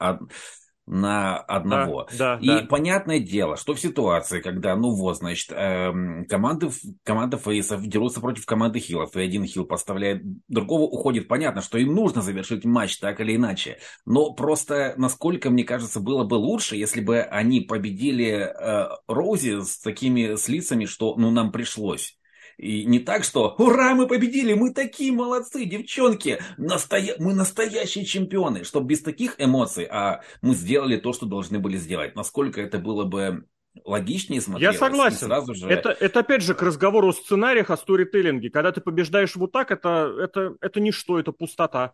на одного. Да, да, и да. понятное дело, что в ситуации, когда, ну вот, значит, эм, команды, команда фейсов дерутся против команды хилов, и один хил поставляет другого, уходит, понятно, что им нужно завершить матч так или иначе. Но просто, насколько, мне кажется, было бы лучше, если бы они победили э, Роузи с такими с лицами, что, ну, нам пришлось. И не так, что «Ура, мы победили, мы такие молодцы, девчонки, настоя... мы настоящие чемпионы», чтобы без таких эмоций, а мы сделали то, что должны были сделать. Насколько это было бы логичнее смотрелось. Я согласен. Сразу же... это, это опять же к разговору о сценариях, о сторителлинге. Когда ты побеждаешь вот так, это, это, это ничто, это пустота.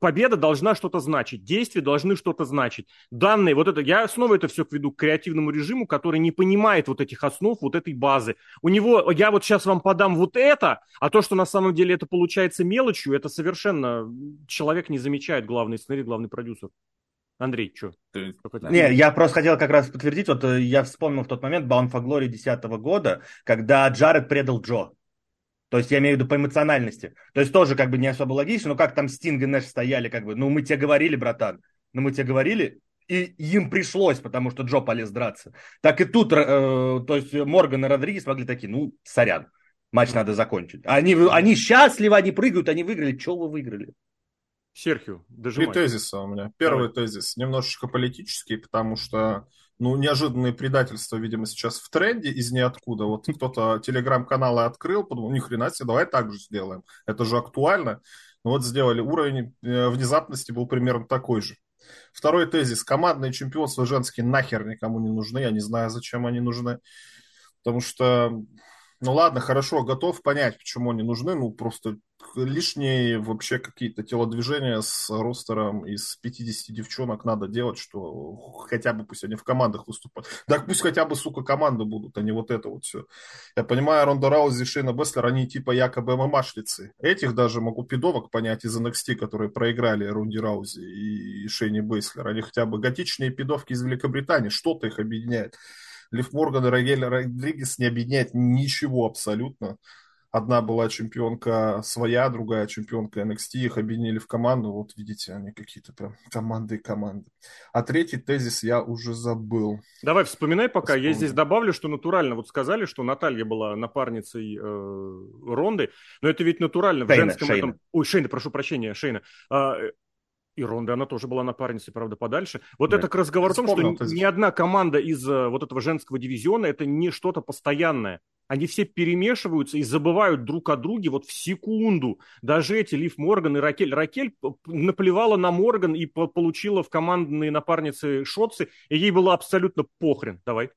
Победа должна что-то значить, действия должны что-то значить. Данные, вот это, я снова это все веду к креативному режиму, который не понимает вот этих основ, вот этой базы. У него, я вот сейчас вам подам вот это, а то, что на самом деле это получается мелочью, это совершенно человек не замечает, главный сценарий, главный продюсер. Андрей, что? Не, я просто хотел как раз подтвердить, вот э, я вспомнил в тот момент Bound for Glory 2010 года, когда Джаред предал Джо. То есть я имею в виду по эмоциональности. То есть тоже как бы не особо логично, но как там Стинг и Нэш стояли, как бы, ну мы тебе говорили, братан, ну мы тебе говорили, и им пришлось, потому что Джо полез драться. Так и тут, э, то есть Морган и Родригес могли такие, ну, сорян, матч надо закончить. Они, они счастливы, они прыгают, они выиграли. Чего вы выиграли? Серхио, дожимай. Три тезиса у меня. Первый Давай. тезис немножечко политический, потому что ну, неожиданные предательства, видимо, сейчас в тренде из ниоткуда. Вот кто-то телеграм-каналы открыл, подумал, ни хрена себе, давай так же сделаем. Это же актуально. Ну, вот сделали. Уровень э, внезапности был примерно такой же. Второй тезис. Командные чемпионства женские нахер никому не нужны. Я не знаю, зачем они нужны. Потому что ну ладно, хорошо, готов понять, почему они нужны. Ну, просто лишние вообще какие-то телодвижения с ростером из 50 девчонок надо делать, что хотя бы пусть они в командах выступают. Да пусть хотя бы, сука, команды будут, а не вот это вот все. Я понимаю, Ронда Раузи и Шейна Беслер, они типа якобы ММАшницы. Этих даже могу пидовок понять из NXT, которые проиграли Ронди Раузи и Шейни Беслер. Они хотя бы готичные пидовки из Великобритании, что-то их объединяет. Лив Морган и Рагель Родригес не объединяет ничего абсолютно. Одна была чемпионка своя, другая чемпионка NXT, их объединили в команду. Вот видите, они какие-то прям команды и команды. А третий тезис я уже забыл. Давай вспоминай пока. Вспомнил. Я здесь добавлю, что натурально. Вот сказали, что Наталья была напарницей э, Ронды, но это ведь натурально. Шейна, в женском Шейна. этом... Ой, Шейна, прошу прощения, Шейна. А, и Ронда, она тоже была напарницей, правда, подальше. Вот да. это к разговору о том, что ни одна команда из э, вот этого женского дивизиона это не что-то постоянное. Они все перемешиваются и забывают друг о друге вот в секунду. Даже эти Лив Морган и Ракель. Ракель наплевала на Морган и получила в командные напарницы шотсы, и ей было абсолютно похрен. Давай.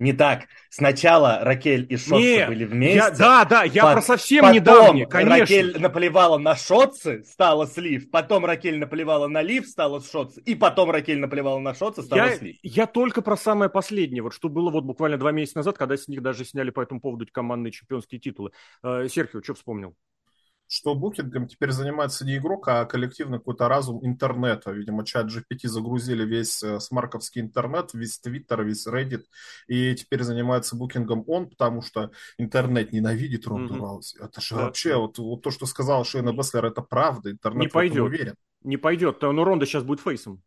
Не так. Сначала Ракель и Шотцы не, были вместе. Я, да, да, я по, про совсем недавнее, конечно. Ракель наплевала на Шотцы, стала слив. Потом Ракель наплевала на Лив, стала Шотцы. И потом Ракель наплевала на Шотцы, стала я, слив. Я только про самое последнее. Вот что было вот буквально два месяца назад, когда с них даже сняли по этому поводу командные чемпионские титулы. Э, Серхио, что вспомнил? Что букингом теперь занимается не игрок, а коллективный какой-то разум интернета. Видимо, чат GPT загрузили весь э, смарковский интернет, весь Твиттер, весь Reddit, и теперь занимается букингом он, потому что интернет ненавидит Ронду mm-hmm. Это же да. вообще, вот, вот то, что сказал Шейна Беслер, это правда, интернет не пойдет. уверен. Не пойдет, но Ронда сейчас будет фейсом.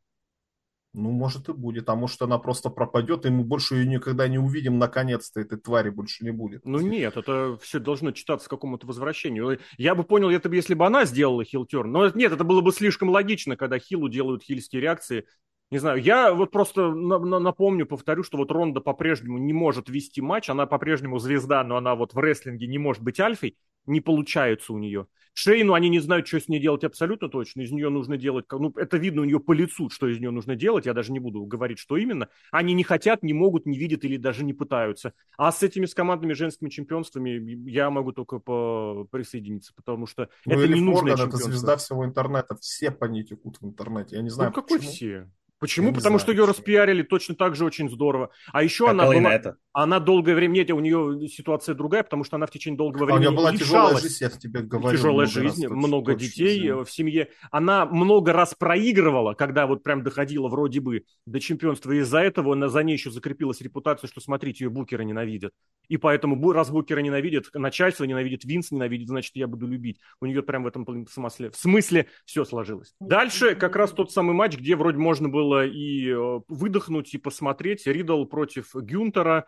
Ну, может и будет, а может она просто пропадет, и мы больше ее никогда не увидим, наконец-то этой твари больше не будет. Ну нет, это все должно читаться какому-то возвращению. Я бы понял, это если бы она сделала хилтерн, но нет, это было бы слишком логично, когда хилу делают хильские реакции. Не знаю, я вот просто напомню, повторю, что вот Ронда по-прежнему не может вести матч, она по-прежнему звезда, но она вот в рестлинге не может быть альфой, не получается у нее. Шейну они не знают, что с ней делать абсолютно точно. Из нее нужно делать, ну, это видно у нее по лицу, что из нее нужно делать. Я даже не буду говорить, что именно. Они не хотят, не могут, не видят или даже не пытаются. А с этими с командными женскими чемпионствами я могу только по присоединиться, потому что ну, это не нужно. Это звезда всего интернета. Все по ней текут в интернете. Я не знаю, ну, какой почему. все? Почему? Потому знаю, что ее почему. распиарили точно так же очень здорово. А еще как она была, это? Она долгое время, нет, у нее ситуация другая, потому что она в течение долгого времени а у нее была тяжелая жизнь, я тебе говорю. Тяжелая жизнь, раз, много точно, детей точно. в семье. Она много раз проигрывала, когда вот прям доходила вроде бы до чемпионства. Из-за этого на, за ней еще закрепилась репутация, что, смотрите, ее букеры ненавидят. И поэтому, раз букеры ненавидят, начальство ненавидит, Винс ненавидит, значит, я буду любить. У нее прям в этом смысле, в смысле все сложилось. Дальше как раз тот самый матч, где вроде можно было и э, выдохнуть, и посмотреть. Ридл против Гюнтера.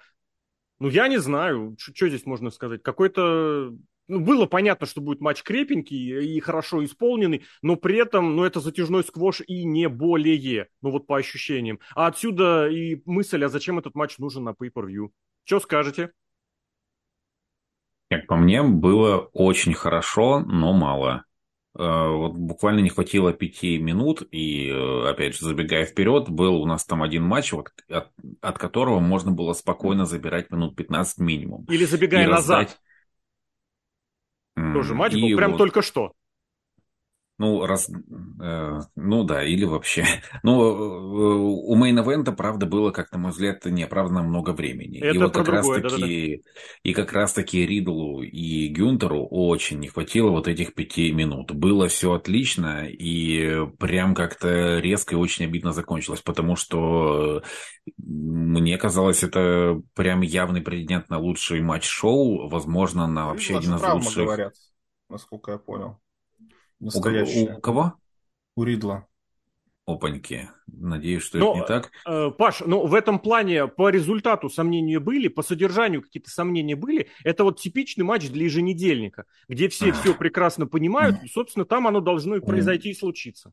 Ну, я не знаю, что здесь можно сказать. Какой-то ну, было понятно, что будет матч крепенький и хорошо исполненный, но при этом, ну, это затяжной сквош и не более, ну, вот по ощущениям. А отсюда и мысль, а зачем этот матч нужен на pay-per-view? Что скажете? Как по мне, было очень хорошо, но мало. Вот буквально не хватило пяти минут, и, опять же, забегая вперед, был у нас там один матч, вот, от, от которого можно было спокойно забирать минут 15 минимум. Или забегая назад. Раздать... Тоже матч был прям вот... только что. Ну, раз, э, ну да, или вообще. Ну, э, у мейн-эвента, правда, было, как на мой взгляд, неоправданно много времени. Это и вот как другое, раз таки, и как раз таки Ридлу и Гюнтеру очень не хватило вот этих пяти минут. Было все отлично, и прям как-то резко и очень обидно закончилось, потому что мне казалось, это прям явный претендент на лучший матч шоу, возможно, на вообще один из лучших. говорят, насколько я понял. Настоящая. У, кого? У Ридла. Опаньки. Надеюсь, что Но, это не так. Э, Паш, ну в этом плане по результату сомнения были, по содержанию какие-то сомнения были. Это вот типичный матч для еженедельника, где все все прекрасно понимают, и, собственно, там оно должно и произойти и случиться.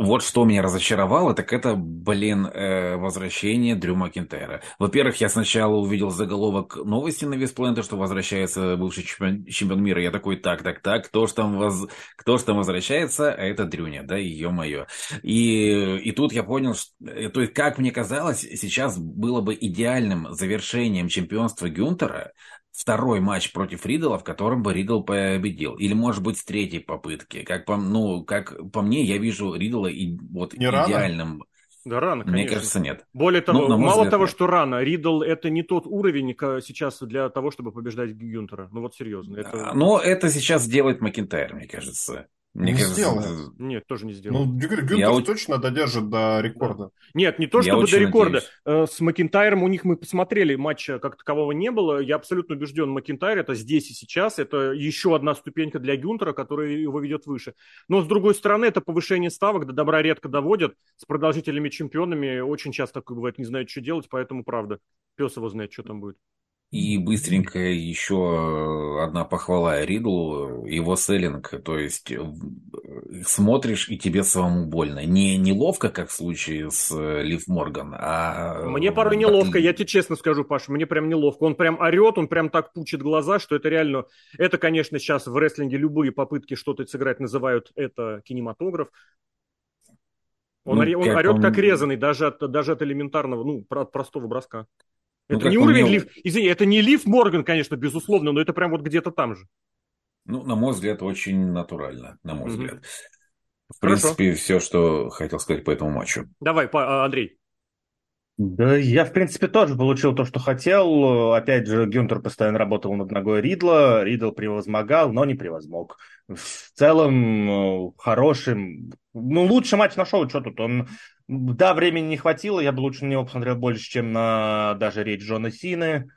Вот что меня разочаровало, так это, блин, э, возвращение Дрю Макинтайра. Во-первых, я сначала увидел заголовок новости на Весплента, что возвращается бывший чемпион, чемпион мира. Я такой, так, так, так, кто ж там, воз... кто ж там возвращается? А это Дрюня, да, ее мое. И, и тут я понял, что, э, то есть, как мне казалось, сейчас было бы идеальным завершением чемпионства Гюнтера второй матч против Ридла, в котором бы Ридл победил. Или, может быть, с третьей попытки. Как по, ну, как по мне, я вижу Ридла и, вот, Не идеальным. Рано? Да, рано, конечно. Мне кажется, нет. Более того, ну, мало взгляд, того, нет. что рано, Ридл это не тот уровень сейчас для того, чтобы побеждать Гюнтера. Ну вот серьезно. Это... Но это сейчас делает Макинтайр, мне кажется. Мне не кажется. Это... Нет, тоже не сделает. Ну, Гюнтер я... точно додержит до рекорда. Нет, не то чтобы до рекорда. Надеюсь. Э, с Макинтайром у них мы посмотрели, матча как такового не было. Я абсолютно убежден, Макинтайр это здесь и сейчас. Это еще одна ступенька для Гюнтера, которая его ведет выше. Но, с другой стороны, это повышение ставок до добра редко доводят. С продолжительными чемпионами очень часто такое бывает, не знают, что делать, поэтому правда. Пес его знает, что там будет. И быстренько еще одна похвала Ридлу, его селлинг, то есть э, смотришь и тебе самому больно. Не неловко, как в случае с э, Лив Морган, а... Мне порой неловко, я тебе честно скажу, Паша, мне прям неловко. Он прям орет, он прям так пучит глаза, что это реально... Это, конечно, сейчас в рестлинге любые попытки что-то сыграть называют это кинематограф. Он, ну, он орет он... как резанный, даже от, даже от элементарного, ну, от простого броска. Ну, это не уровень мне... Лив... Извини, это не Лив Морган, конечно, безусловно, но это прям вот где-то там же. Ну, на мой взгляд, очень натурально, на мой mm-hmm. взгляд. В Хорошо. принципе, все, что хотел сказать по этому матчу. Давай, а, Андрей. Да, я, в принципе, тоже получил то, что хотел. Опять же, Гюнтер постоянно работал над ногой Ридла. Ридл превозмогал, но не превозмог. В целом, э, хорошим... Ну, лучший матч нашел, что тут? Он да, времени не хватило, я бы лучше на него посмотрел больше, чем на даже речь Джона Сины,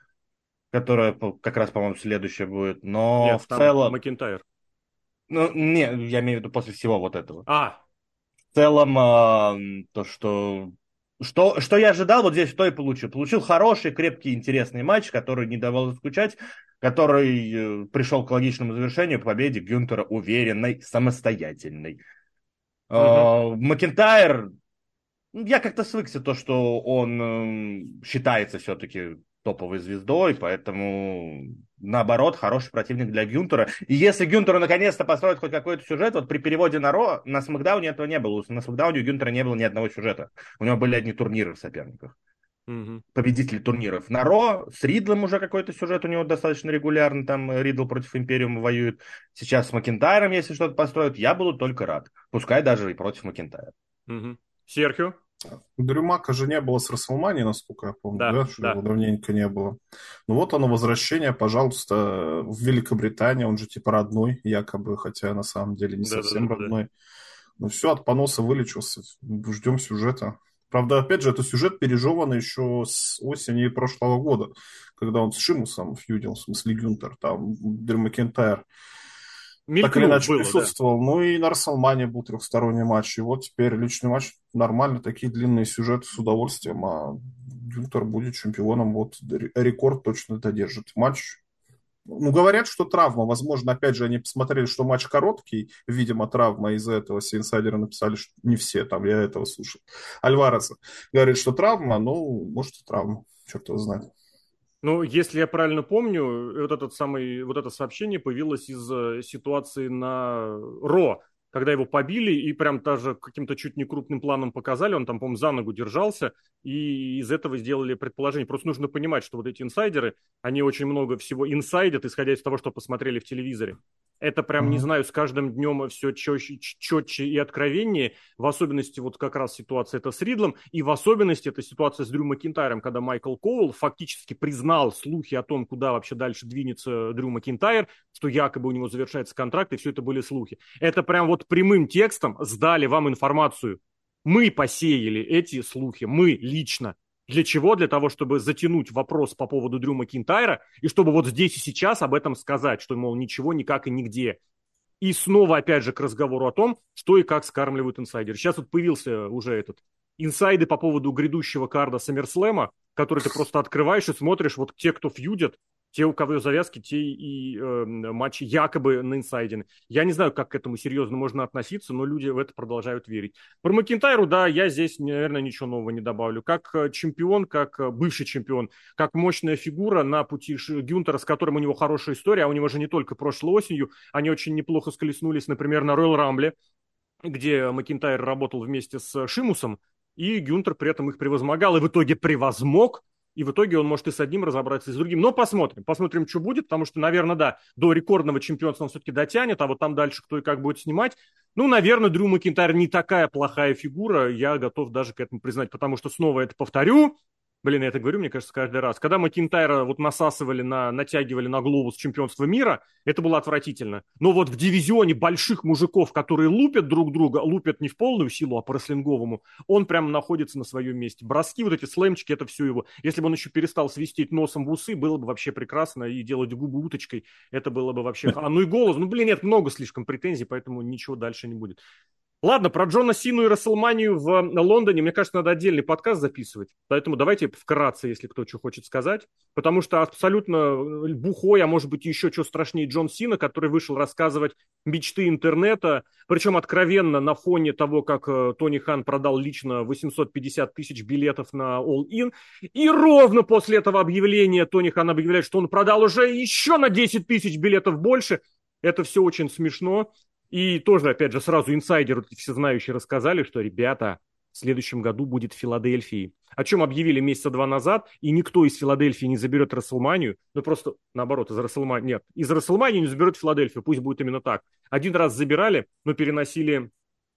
которая как раз, по-моему, следующая будет. Но Нет, в целом... Макинтайр. Ну, не, я имею в виду после всего вот этого. А. В целом, э, то, что... Что, что я ожидал, вот здесь то и получил. Получил хороший, крепкий, интересный матч, который не давал скучать, который э, пришел к логичному завершению, к победе Гюнтера уверенной, самостоятельной. Угу. Макентайр я как-то свыкся то, что он э, считается все-таки топовой звездой, поэтому наоборот, хороший противник для Гюнтера. И если Гюнтеру наконец-то построить хоть какой-то сюжет, вот при переводе на Ро, на Смакдауне этого не было. На Смакдауне у Гюнтера не было ни одного сюжета. У него были одни турниры в соперниках. Угу. Победители турниров. На Ро с Ридлом уже какой-то сюжет у него достаточно регулярно. Там Ридл против Империума воюет. Сейчас с Макентайром, если что-то построят, я буду только рад. Пускай даже и против Макентайра. Угу. Серхио? Дрюмака же не было с Расселмани, насколько я помню, да, да? что да. его давненько не было. Ну вот оно, возвращение, пожалуйста, в Великобритании, он же типа родной, якобы, хотя на самом деле не да, совсем да, да, родной. Да. Ну все, от поноса вылечился, ждем сюжета. Правда, опять же, это сюжет пережеванный еще с осени прошлого года, когда он с Шимусом фьюдил, в смысле Гюнтер, там Дрю Макентайр. Мелькнул так или иначе было, присутствовал. Да. Ну и на Расселмане был трехсторонний матч. И вот теперь личный матч нормально, такие длинные сюжеты с удовольствием. А Гюнтер будет чемпионом, вот рекорд точно додержит. Матч ну, говорят, что травма. Возможно, опять же, они посмотрели, что матч короткий, видимо, травма из-за этого. Все инсайдеры написали, что не все, там, я этого слушал. Альвареса говорит, что травма, ну, может, и травма, черт его знает. Ну, если я правильно помню, вот, этот самый, вот это сообщение появилось из э, ситуации на Ро, когда его побили и прям даже каким-то чуть не крупным планом показали, он там, по-моему, за ногу держался, и из этого сделали предположение. Просто нужно понимать, что вот эти инсайдеры, они очень много всего инсайдят, исходя из того, что посмотрели в телевизоре. Это прям, не знаю, с каждым днем все четче, четче и откровеннее. В особенности вот как раз ситуация это с Ридлом, и в особенности это ситуация с Дрю Макинтайром, когда Майкл Коул фактически признал слухи о том, куда вообще дальше двинется Дрю Макинтайр, что якобы у него завершается контракт, и все это были слухи. Это прям вот прямым текстом сдали вам информацию. Мы посеяли эти слухи, мы лично. Для чего? Для того, чтобы затянуть вопрос по поводу Дрю Макинтайра, и чтобы вот здесь и сейчас об этом сказать, что, мол, ничего, никак и нигде. И снова, опять же, к разговору о том, что и как скармливают инсайдеры. Сейчас вот появился уже этот инсайды по поводу грядущего карда Саммерслэма, который ты просто открываешь и смотришь, вот те, кто фьюдят, те, у кого завязки, те и э, матчи якобы на инсайдены. Я не знаю, как к этому серьезно можно относиться, но люди в это продолжают верить. Про Макинтайру, да, я здесь, наверное, ничего нового не добавлю. Как э, чемпион, как э, бывший чемпион, как мощная фигура на пути Гюнтера, с которым у него хорошая история, а у него же не только прошлой осенью, они очень неплохо склеснулись, например, на Royal Рамбле, где Макинтайр работал вместе с Шимусом, и Гюнтер при этом их превозмогал, и в итоге превозмог, и в итоге он может и с одним разобраться, и с другим. Но посмотрим, посмотрим, что будет, потому что, наверное, да, до рекордного чемпионства он все-таки дотянет, а вот там дальше кто и как будет снимать. Ну, наверное, Дрю Макинтайр не такая плохая фигура, я готов даже к этому признать, потому что, снова это повторю, Блин, я это говорю, мне кажется, каждый раз. Когда Макинтайра вот насасывали, на, натягивали на глобус чемпионства мира, это было отвратительно. Но вот в дивизионе больших мужиков, которые лупят друг друга, лупят не в полную силу, а по рестлинговому, он прямо находится на своем месте. Броски, вот эти слэмчики, это все его. Если бы он еще перестал свистеть носом в усы, было бы вообще прекрасно. И делать губы уточкой, это было бы вообще... А ну и голос, ну блин, нет, много слишком претензий, поэтому ничего дальше не будет. Ладно, про Джона Сину и Расселманию в Лондоне, мне кажется, надо отдельный подкаст записывать. Поэтому давайте вкратце, если кто что хочет сказать. Потому что абсолютно э, бухой, а может быть еще что страшнее Джон Сина, который вышел рассказывать мечты интернета, причем откровенно на фоне того, как э, Тони Хан продал лично 850 тысяч билетов на All In. И ровно после этого объявления Тони Хан объявляет, что он продал уже еще на 10 тысяч билетов больше. Это все очень смешно. И тоже, опять же, сразу инсайдеры все знающие рассказали, что, ребята, в следующем году будет в Филадельфии. О чем объявили месяца два назад, и никто из Филадельфии не заберет Расселманию. Ну, просто наоборот, из Расселмании... Нет, из Расселмании не заберет Филадельфию, пусть будет именно так. Один раз забирали, но переносили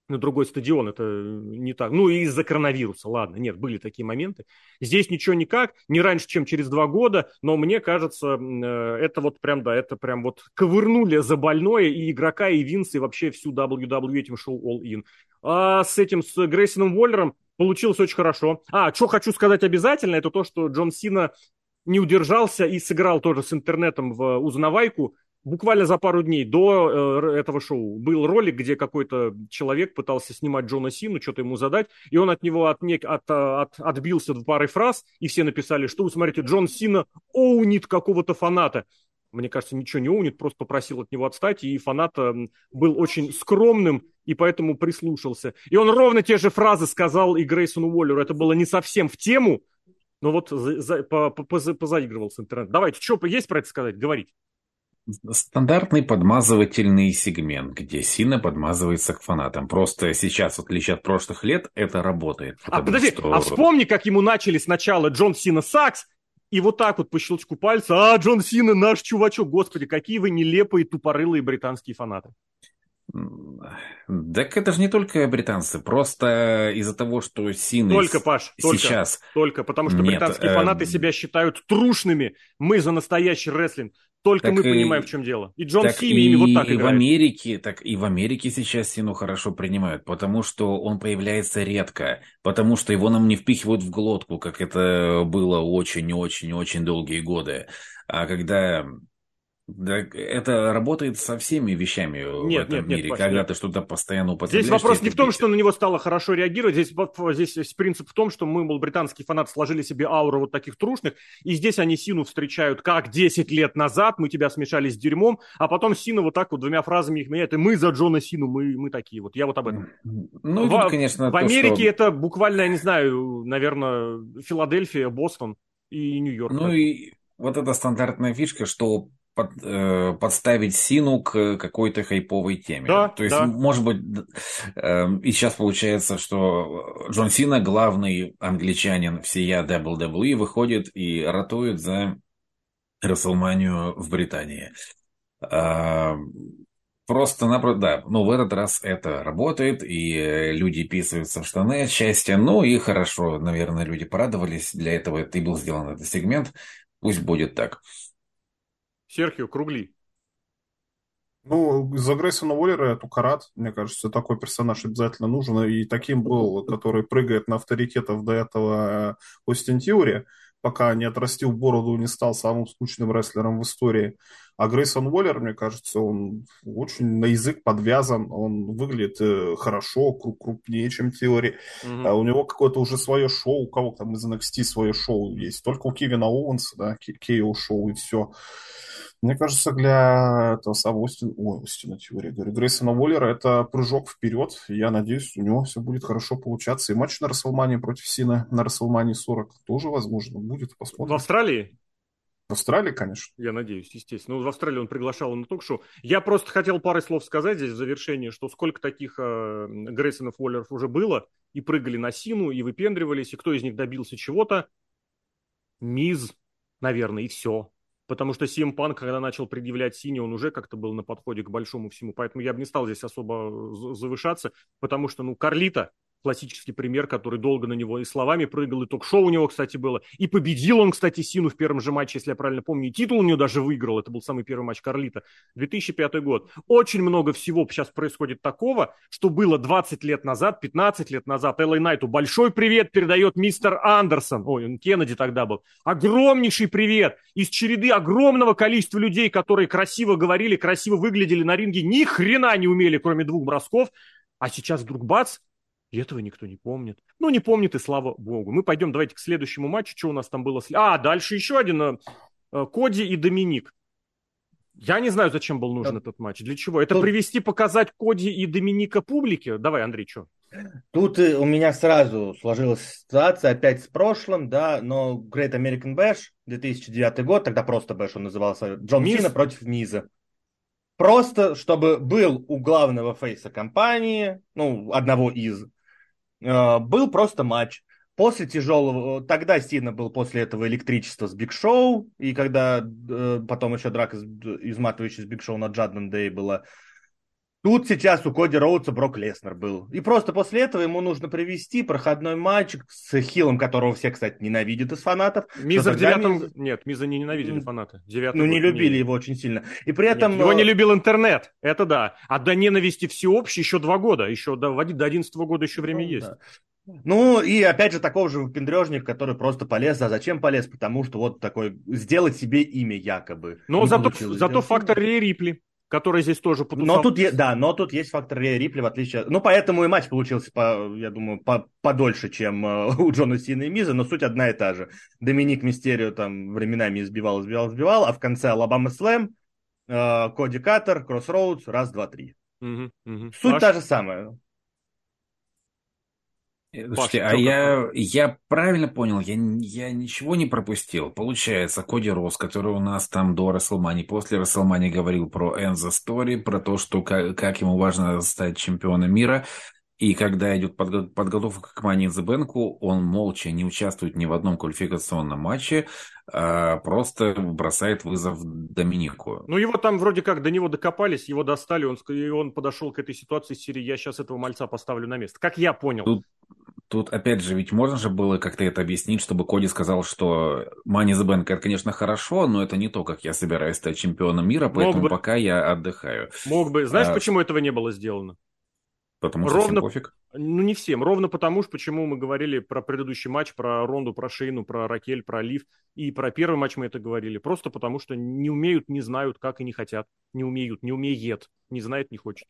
на другой стадион, это не так. Ну, и из-за коронавируса, ладно, нет, были такие моменты. Здесь ничего никак, не раньше, чем через два года, но мне кажется, э, это вот прям, да, это прям вот ковырнули за больное и игрока, и Винса, и вообще всю WWE этим шоу All In. А с этим, с Грейсоном Уоллером получилось очень хорошо. А, что хочу сказать обязательно, это то, что Джон Сина не удержался и сыграл тоже с интернетом в узнавайку, буквально за пару дней до э, этого шоу был ролик, где какой-то человек пытался снимать Джона Сину, что-то ему задать, и он от него от, от, от, отбился в парой фраз, и все написали, что вы смотрите, Джон Сина оунит какого-то фаната. Мне кажется, ничего не оунит, просто попросил от него отстать, и фанат э, был очень скромным, и поэтому прислушался. И он ровно те же фразы сказал и Грейсону Уоллеру. Это было не совсем в тему, но вот за, за, по, по, позаигрывал с интернетом. Давайте, что есть про это сказать? Говорить. Стандартный подмазывательный сегмент, где Сина подмазывается к фанатам. Просто сейчас, в отличие от прошлых лет, это работает. А подожди, что... а вспомни, как ему начали сначала Джон Сина Сакс, и вот так вот по щелчку пальца, а, Джон Сина наш чувачок, господи, какие вы нелепые, тупорылые британские фанаты. Так это же не только британцы, просто из-за того, что Сина Только, Паш, только, сейчас... Только, потому что Нет, британские э... фанаты себя считают трушными. Мы за настоящий рестлинг. Только так мы и, понимаем, в чем дело. И Джон Сими ими вот так и играет. В Америке, так и в Америке сейчас Сину хорошо принимают, потому что он появляется редко, потому что его нам не впихивают в глотку, как это было очень-очень-очень долгие годы. А когда да, это работает со всеми вещами нет, в этом нет, мире, нет, когда нет. ты что-то постоянно употребляешь. Здесь вопрос не в том, что на него стало хорошо реагировать, здесь, здесь принцип в том, что мы, мол, британские фанаты сложили себе ауру вот таких трушных, и здесь они Сину встречают как 10 лет назад, мы тебя смешали с дерьмом, а потом Сину вот так вот двумя фразами их меняет, и мы за Джона Сину, мы, мы такие вот, я вот об этом. Ну, в, тут, конечно, в то, Америке что... это буквально, я не знаю, наверное, Филадельфия, Бостон и Нью-Йорк. Ну и вот эта стандартная фишка, что под, э, подставить Сину к какой-то хайповой теме. Да, То есть, да. может быть, э, и сейчас получается, что Джон Сина, главный англичанин всея WWE, выходит и ратует за Расселманию в Британии. Э, Просто-напросто, да, ну в этот раз это работает, и люди писаются в штаны от счастья, ну и хорошо, наверное, люди порадовались, для этого и был сделан этот сегмент, пусть будет так. Серхио, кругли. Ну, за Грейсона Уоллера это Карат, мне кажется, такой персонаж обязательно нужен, и таким был, который прыгает на авторитетов до этого Остин Тьюри, пока не отрастил бороду и не стал самым скучным рестлером в истории. А Грейсон Уоллер, мне кажется, он очень на язык подвязан, он выглядит э, хорошо, крупнее, чем Теори. Мгм. А у него какое-то уже свое шоу, у кого там из NXT свое шоу есть. Только у Кевина Оуэнса, да, Кейо шоу и все. Мне кажется, для этого самого Остина, ой, Остина Теории, говорю, Грейсона Уоллера это прыжок вперед. Я надеюсь, у него все будет хорошо получаться. И матч на Расселмане против Сина на Расселмане 40 тоже, возможно, будет. В Посмотрим. Австралии? В Австралии, конечно. Я надеюсь, естественно. Ну, в Австралии он приглашал на ток-шоу. Я просто хотел парой слов сказать здесь в завершении, что сколько таких э, Грейсонов Уоллеров уже было, и прыгали на Сину, и выпендривались, и кто из них добился чего-то. Миз, наверное, и все. Потому что CM Punk, когда начал предъявлять Сине, он уже как-то был на подходе к большому всему. Поэтому я бы не стал здесь особо за- завышаться, потому что, ну, Карлита, классический пример, который долго на него и словами прыгал, и ток-шоу у него, кстати, было. И победил он, кстати, Сину в первом же матче, если я правильно помню. И титул у него даже выиграл. Это был самый первый матч Карлита. 2005 год. Очень много всего сейчас происходит такого, что было 20 лет назад, 15 лет назад. Элли Найту большой привет передает мистер Андерсон. Ой, он Кеннеди тогда был. Огромнейший привет из череды огромного количества людей, которые красиво говорили, красиво выглядели на ринге, ни хрена не умели, кроме двух бросков. А сейчас вдруг бац, и этого никто не помнит. Ну, не помнит, и слава богу. Мы пойдем, давайте к следующему матчу. Что у нас там было? А, дальше еще один. э, э, Коди и Доминик. Я не знаю, зачем был нужен этот матч. Для чего? Это Тут- привести, показать Коди и Доминика публике? Давай, Андрей, что? Тут э, у меня сразу сложилась ситуация опять с прошлым, да, но Great American Bash, 2009 год, тогда просто Bash он назывался, Джон Миз? Сина против Миза. Просто, чтобы был у главного фейса компании, ну, одного из, был просто матч. После тяжелого, тогда Сина был после этого электричество с Биг Шоу, и когда э, потом еще драка из- изматывающая с Биг Шоу на Judgment Day была, Тут сейчас у Коди Роудса Брок Леснер был. И просто после этого ему нужно привести проходной матч с Хиллом, которого все, кстати, ненавидят из фанатов. Миза в девятом... Миз- Нет, Миза не ненавидели фанаты. Девятый Ну, не любили его очень сильно. И при Нет, этом... его не э, любил интернет, это да. А до ненависти всеобщей еще два года. Еще до, до 11 года еще время ну, есть. да. Ну, и опять же, такого же выпендрежник, который просто полез. А зачем полез? Потому что вот такой, сделать себе имя якобы. Но Не зато, зато фактор. Рей Рипли, который здесь тоже Но потусовал. тут, да, но тут есть фактор Рипли, в отличие... Ну, поэтому и матч получился, по, я думаю, по, подольше, чем э, у Джона Сина и Миза, но суть одна и та же. Доминик Мистерио там временами избивал, избивал, избивал, а в конце Алабама Слэм, э, Коди Каттер, Кроссроудс, раз, два, три. Мгм, мгм. Суть Паш? та же самая. Слушайте, Паш, а я, я правильно понял, я, я ничего не пропустил. Получается, Коди Рос, который у нас там до Расселмани, после Расселмани говорил про Энза Стори, про то, что как, как ему важно стать чемпионом мира. И когда идет подго- подготовка к Money in the Bank, он молча не участвует ни в одном квалификационном матче, а просто бросает вызов Доминику. Ну, его там вроде как до него докопались, его достали, он, и он подошел к этой ситуации с серии «Я сейчас этого мальца поставлю на место». Как я понял. Тут, тут опять же, ведь можно же было как-то это объяснить, чтобы Коди сказал, что Money the Bank это, конечно, хорошо, но это не то, как я собираюсь стать чемпионом мира, поэтому бы. пока я отдыхаю. Мог бы... Знаешь, А- почему этого не было сделано? Потому что Ровно- всем пофиг. Ну, не всем. Ровно потому, что почему мы говорили про предыдущий матч, про Ронду, про Шейну, про Ракель, про Лив. И про первый матч мы это говорили. Просто потому, что не умеют, не знают, как и не хотят. Не умеют, не умеет. Не знает, не хочет.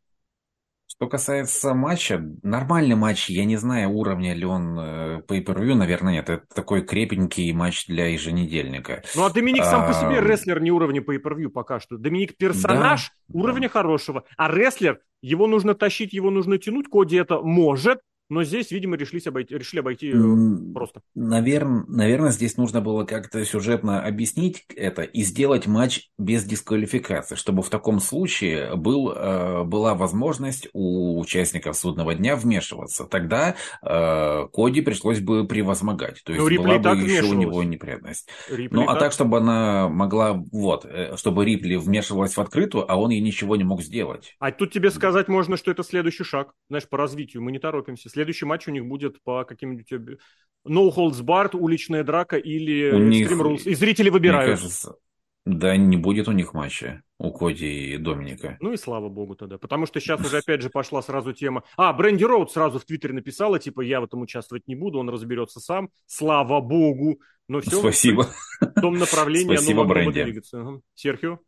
Что касается матча, нормальный матч, я не знаю, уровня ли он э, pay-per-view, наверное, нет. Это такой крепенький матч для еженедельника. Ну, а Доминик сам по себе А, рестлер не уровня pay-per-view пока что. Доминик персонаж Да, уровня хорошего. А рестлер, его нужно тащить, его нужно тянуть. Коди это может, но здесь, видимо, решили обойти, решили обойти mm, просто. Наверное, наверное, здесь нужно было как-то сюжетно объяснить это и сделать матч без дисквалификации, чтобы в таком случае был, э, была возможность у участников судного дня вмешиваться. Тогда э, Коди пришлось бы превозмогать. То есть ну, была бы еще у него неприятность. Рипли ну, а так? так, чтобы она могла, вот, э, чтобы Рипли вмешивалась в открытую, а он ей ничего не мог сделать. А тут тебе сказать можно, что это следующий шаг, знаешь, по развитию. Мы не торопимся. Следующий матч у них будет по каким-нибудь No Holds Barred, уличная драка или у них, Rules. И зрители выбирают. кажется, да, не будет у них матча, у Коди и Доминика. Ну и слава богу тогда. Потому что сейчас уже опять же пошла сразу тема... А, Бренди Роуд сразу в Твиттере написала, типа, я в этом участвовать не буду, он разберется сам. Слава богу. Но все Спасибо. В том направлении Спасибо, оно Бренди. двигаться. Серхио?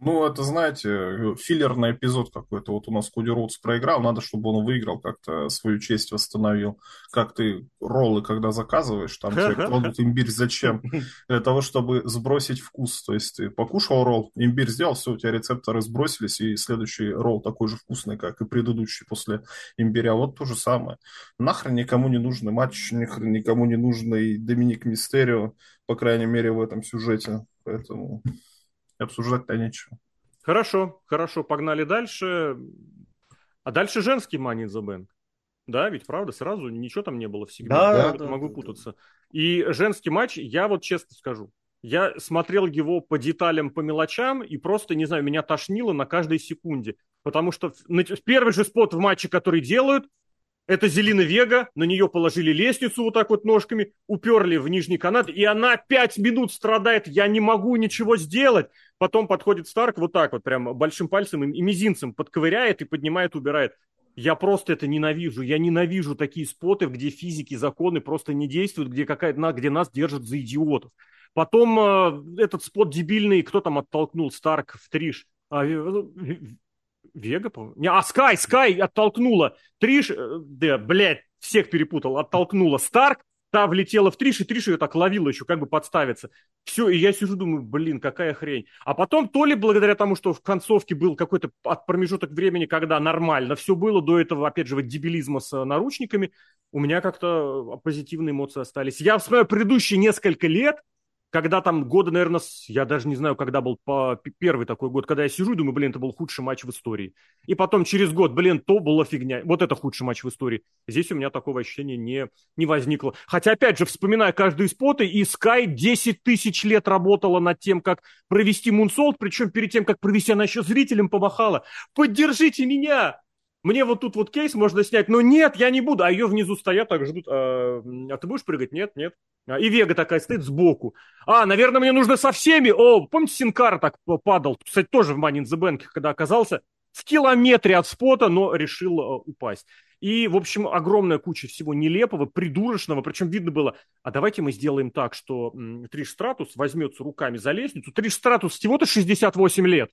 Ну, это, знаете, филлерный эпизод какой-то. Вот у нас Коди Роудс проиграл, надо, чтобы он выиграл, как-то свою честь восстановил. Как ты роллы, когда заказываешь, там тебе кладут имбирь зачем? Для того, чтобы сбросить вкус. То есть ты покушал ролл, имбирь сделал, все, у тебя рецепторы сбросились, и следующий ролл такой же вкусный, как и предыдущий после имбиря. Вот то же самое. Нахрен никому не нужный матч, нахрен никому не нужный Доминик Мистерио, по крайней мере, в этом сюжете. Поэтому обсуждать-то нечего. Хорошо, хорошо, погнали дальше. А дальше женский Money in the Bank. Да, ведь правда, сразу ничего там не было всегда. Да, да, да, могу да, путаться. Да. И женский матч, я вот честно скажу, я смотрел его по деталям, по мелочам, и просто, не знаю, меня тошнило на каждой секунде. Потому что первый же спот в матче, который делают, это Зелина Вега, на нее положили лестницу вот так вот ножками, уперли в нижний канат, и она пять минут страдает, я не могу ничего сделать. Потом подходит Старк вот так вот, прям большим пальцем и мизинцем подковыряет и поднимает, убирает. Я просто это ненавижу. Я ненавижу такие споты, где физики, законы просто не действуют, где, какая где нас держат за идиотов. Потом э, этот спот дебильный, кто там оттолкнул Старк в Триш? А, Вега, по Не, а Скай, Скай оттолкнула. Триш, э, да, блядь, всех перепутал. Оттолкнула Старк, та влетела в Триш, и Триш ее так ловила еще, как бы подставиться. Все, и я сижу, думаю, блин, какая хрень. А потом, то ли благодаря тому, что в концовке был какой-то промежуток времени, когда нормально все было, до этого, опять же, вот дебилизма с наручниками, у меня как-то позитивные эмоции остались. Я вспоминаю предыдущие несколько лет, когда там года, наверное, я даже не знаю, когда был по первый такой год, когда я сижу и думаю, блин, это был худший матч в истории. И потом через год, блин, то была фигня. Вот это худший матч в истории. Здесь у меня такого ощущения не, не возникло. Хотя, опять же, вспоминая каждую споты, и Sky 10 тысяч лет работала над тем, как провести мунсолт, причем перед тем, как провести, она еще зрителям помахала. Поддержите меня! Мне вот тут вот кейс можно снять, но нет, я не буду. А ее внизу стоят, так ждут. А, а ты будешь прыгать? Нет, нет. А, и Вега такая стоит сбоку. А, наверное, мне нужно со всеми. О, помните, Синкар так падал? Кстати, тоже в the Bank, когда оказался в километре от спота, но решил uh, упасть. И, в общем, огромная куча всего нелепого, придурочного. Причем видно было, а давайте мы сделаем так, что Триш Стратус возьмется руками за лестницу. Триш Стратус всего-то 68 лет.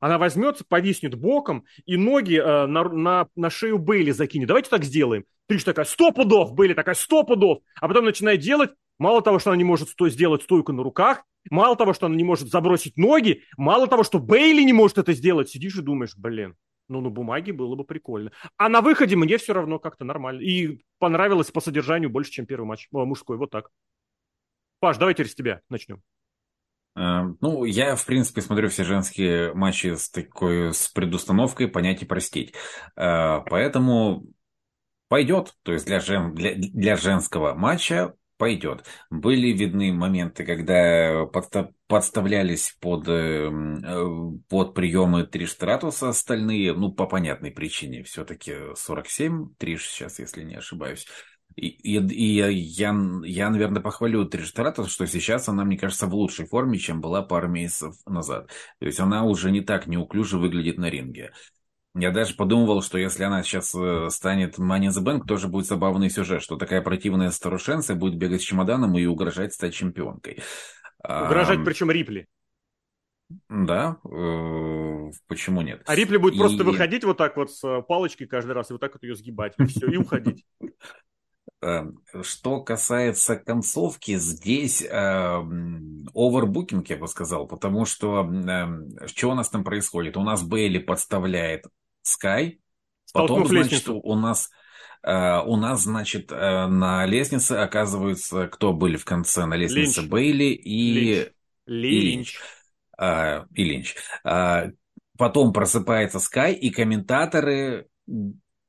Она возьмется, повиснет боком и ноги э, на, на, на шею Бейли закинет. Давайте так сделаем. Триш такая, сто пудов, Бейли такая, сто пудов. А потом начинает делать, мало того, что она не может сто, сделать стойку на руках, мало того, что она не может забросить ноги, мало того, что Бейли не может это сделать, сидишь и думаешь, блин, ну, на бумаге было бы прикольно. А на выходе мне все равно как-то нормально. И понравилось по содержанию больше, чем первый матч э, мужской. Вот так. Паш, давайте с тебя начнем. Э, ну, я, в принципе, смотрю все женские матчи с такой, с предустановкой понять и простить. Э, поэтому пойдет. То есть для, жен, для, для женского матча пойдет. Были видны моменты, когда подста подставлялись под, э, под приемы Триш Стратуса остальные, ну, по понятной причине. Все-таки 47 Триш сейчас, если не ошибаюсь. И, и, и я, я, наверное, похвалю Триштарата, что сейчас она, мне кажется, в лучшей форме, чем была пару месяцев назад. То есть она уже не так неуклюже выглядит на ринге. Я даже подумывал, что если она сейчас э, станет Money in the Bank, тоже будет забавный сюжет, что такая противная старушенция будет бегать с чемоданом и угрожать стать чемпионкой. Угрожать, а, причем Рипли. Да, э, почему нет? А Рипли будет и... просто выходить вот так вот с палочкой каждый раз и вот так вот ее сгибать, и все, и уходить. Эм, что касается концовки, здесь э, овербукинг, я бы сказал, потому что э, что у нас там происходит? У нас Бейли подставляет Скай, потом, значит, у нас э, у нас, значит, э, на лестнице оказываются, кто были в конце на лестнице? Линч. Бейли и Линч. И Линч. А, и Линч. А, потом просыпается Скай, и комментаторы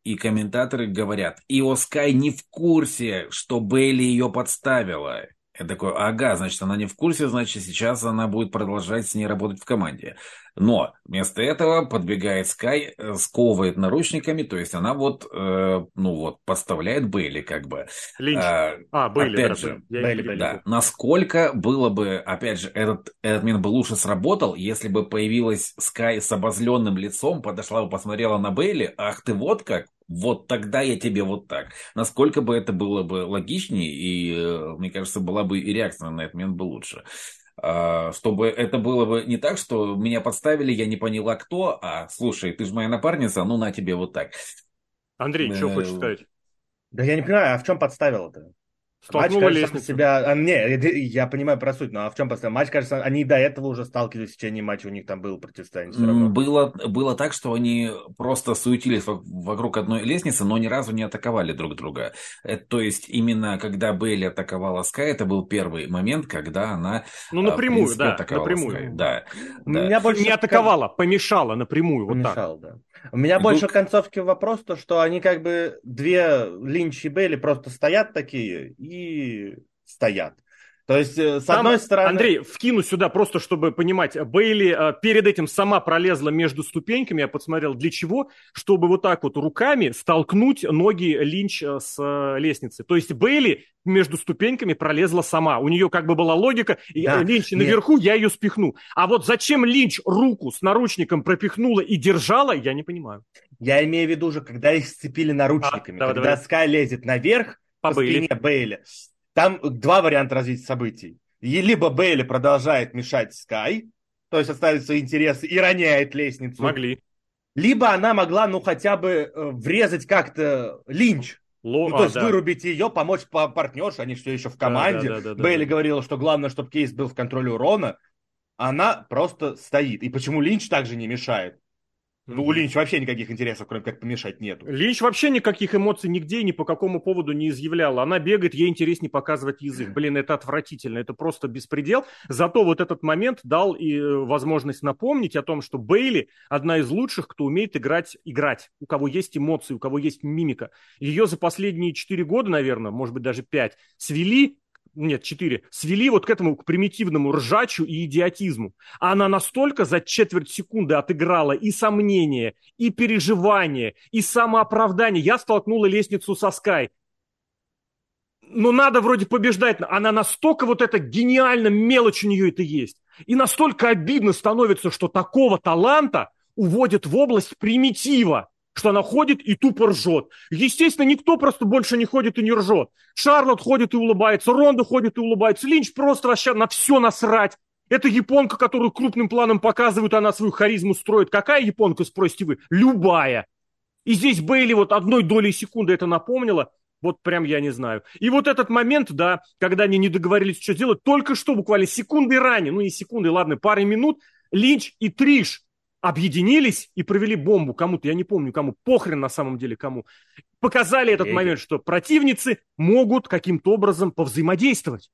и комментаторы говорят, Ио Скай не в курсе, что Бейли ее подставила. Я такой, ага, значит, она не в курсе, значит, сейчас она будет продолжать с ней работать в команде. Но вместо этого подбегает Скай, э, сковывает наручниками, то есть она вот, э, ну вот, подставляет Бейли как бы. Линч. А, а Бейли. Опять да, же, Бейли, Бейли, да. Насколько было бы, опять же, этот, этот мин бы лучше сработал, если бы появилась Скай с обозленным лицом, подошла бы, посмотрела на Бейли, ах ты вот как, вот тогда я тебе вот так. Насколько бы это было бы логичнее, и, э, мне кажется, была бы и реакция на этот момент бы лучше. А, чтобы это было бы не так, что меня подставили, я не поняла кто, а слушай, ты же моя напарница, ну на тебе вот так. Андрей, что хочешь сказать? Да я не понимаю, а в чем подставила-то? Столкнула Матч, кажется, себя... А, не, я понимаю про суть, но а в чем после матч, кажется, они до этого уже сталкивались в течение матча, у них там было противостояние все равно. Было, было так, что они просто суетились вокруг одной лестницы, но ни разу не атаковали друг друга. Это, то есть именно когда Бейли атаковала Скай, это был первый момент, когда она Ну напрямую, принципе, да, напрямую. Скай. Да, да. Меня больше не атаковала, помешала напрямую, помешала, вот так. да. У меня больше концовки вопрос, то что они как бы две Линч и Бейли просто стоят такие и стоят. То есть, э, с Там, одной стороны... Андрей, вкину сюда просто, чтобы понимать. Бейли э, перед этим сама пролезла между ступеньками, я посмотрел, для чего? Чтобы вот так вот руками столкнуть ноги Линч э, с лестницы. То есть Бейли между ступеньками пролезла сама. У нее как бы была логика, да, Линч нет. наверху, я ее спихну. А вот зачем Линч руку с наручником пропихнула и держала, я не понимаю. Я имею в виду уже, когда их сцепили наручниками, а, давай, когда давай. Скай лезет наверх по, по Бейли. спине Бейли. Там два варианта развития событий. И либо Бейли продолжает мешать Скай, то есть оставит свои интересы и роняет лестницу. Могли. Либо она могла, ну, хотя бы э, врезать как-то Линч. Ло... Ну, то а, есть да. вырубить ее, помочь по партнерше, они все еще в команде. Да, да, да, Бейли да, говорила, что главное, чтобы кейс был в контроле урона. Она просто стоит. И почему Линч также не мешает? Ну, у Линч вообще никаких интересов, кроме как помешать, нету. Линч вообще никаких эмоций нигде и ни по какому поводу не изъявляла. Она бегает, ей интереснее показывать язык. Блин, это отвратительно, это просто беспредел. Зато вот этот момент дал и э, возможность напомнить о том, что Бейли одна из лучших, кто умеет играть, играть. У кого есть эмоции, у кого есть мимика. Ее за последние четыре года, наверное, может быть даже пять, свели нет, четыре, свели вот к этому, к примитивному ржачу и идиотизму. Она настолько за четверть секунды отыграла и сомнения, и переживания, и самооправдание. Я столкнула лестницу со Скай. Но надо вроде побеждать. Она настолько вот это гениально, мелочь у нее это есть. И настолько обидно становится, что такого таланта уводят в область примитива что она ходит и тупо ржет. Естественно, никто просто больше не ходит и не ржет. Шарлот ходит и улыбается, Ронда ходит и улыбается, Линч просто вообще на все насрать. Это японка, которую крупным планом показывают, она свою харизму строит. Какая японка, спросите вы? Любая. И здесь Бейли вот одной долей секунды это напомнила. Вот прям я не знаю. И вот этот момент, да, когда они не договорились, что делать, только что буквально секунды ранее, ну не секунды, ладно, пары минут, Линч и Триш объединились и провели бомбу кому-то, я не помню кому, похрен на самом деле кому. Показали этот момент, что противницы могут каким-то образом повзаимодействовать.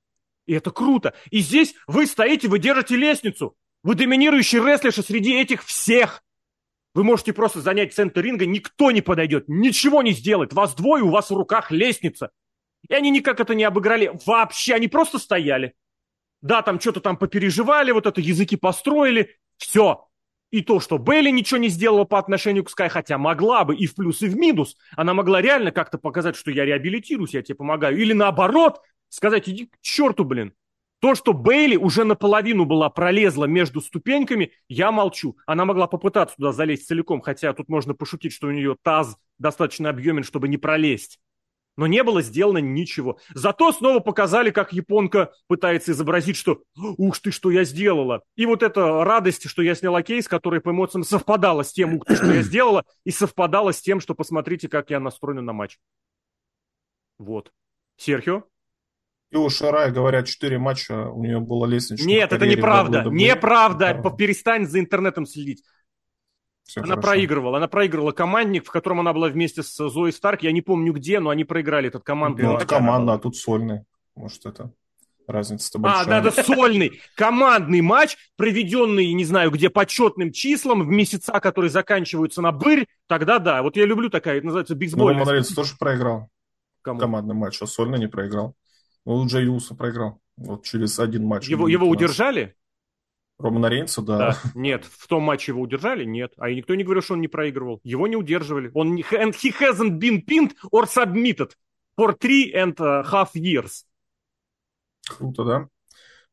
И это круто. И здесь вы стоите, вы держите лестницу. Вы доминирующий рестлерша среди этих всех. Вы можете просто занять центр ринга, никто не подойдет, ничего не сделает. Вас двое, у вас в руках лестница. И они никак это не обыграли вообще, они просто стояли. Да, там что-то там попереживали, вот это языки построили. Все, и то, что Белли ничего не сделала по отношению к Скай, хотя могла бы и в плюс, и в минус, она могла реально как-то показать, что я реабилитируюсь, я тебе помогаю. Или наоборот, сказать, иди к черту, блин. То, что Бейли уже наполовину была пролезла между ступеньками, я молчу. Она могла попытаться туда залезть целиком, хотя тут можно пошутить, что у нее таз достаточно объемен, чтобы не пролезть но не было сделано ничего. Зато снова показали, как японка пытается изобразить, что «Ух ты, что я сделала!» И вот эта радость, что я сняла кейс, которая по эмоциям совпадала с тем, «Ух ты, что я сделала!» и совпадала с тем, что посмотрите, как я настроена на матч. Вот. Серхио? И у Шарай, говорят, 4 матча у нее было лестничная Нет, это неправда. Неправда. Неправда. Перестань за интернетом следить. Все она хорошо. проигрывала. Она проигрывала командник, в котором она была вместе с Зоей Старк. Я не помню где, но они проиграли этот командный. Ну, это команда, а тут сольный. Может, это разница-то большая. А, да, сольный. Командный матч, проведенный, не знаю, где почетным числом, в месяца, которые заканчиваются на бырь. Тогда да. Вот я люблю такая, это называется бейсбольная. Ну, Роман тоже проиграл. Кому? Командный матч, а сольно не проиграл. Ну, Джей Уса проиграл. Вот через один матч. Его, его удержали? Романа Рейнса, да. да. Нет, в том матче его удержали? Нет. А никто не говорил, что он не проигрывал. Его не удерживали. Он and he hasn't been pinned or submitted for three and a half years. Круто, да?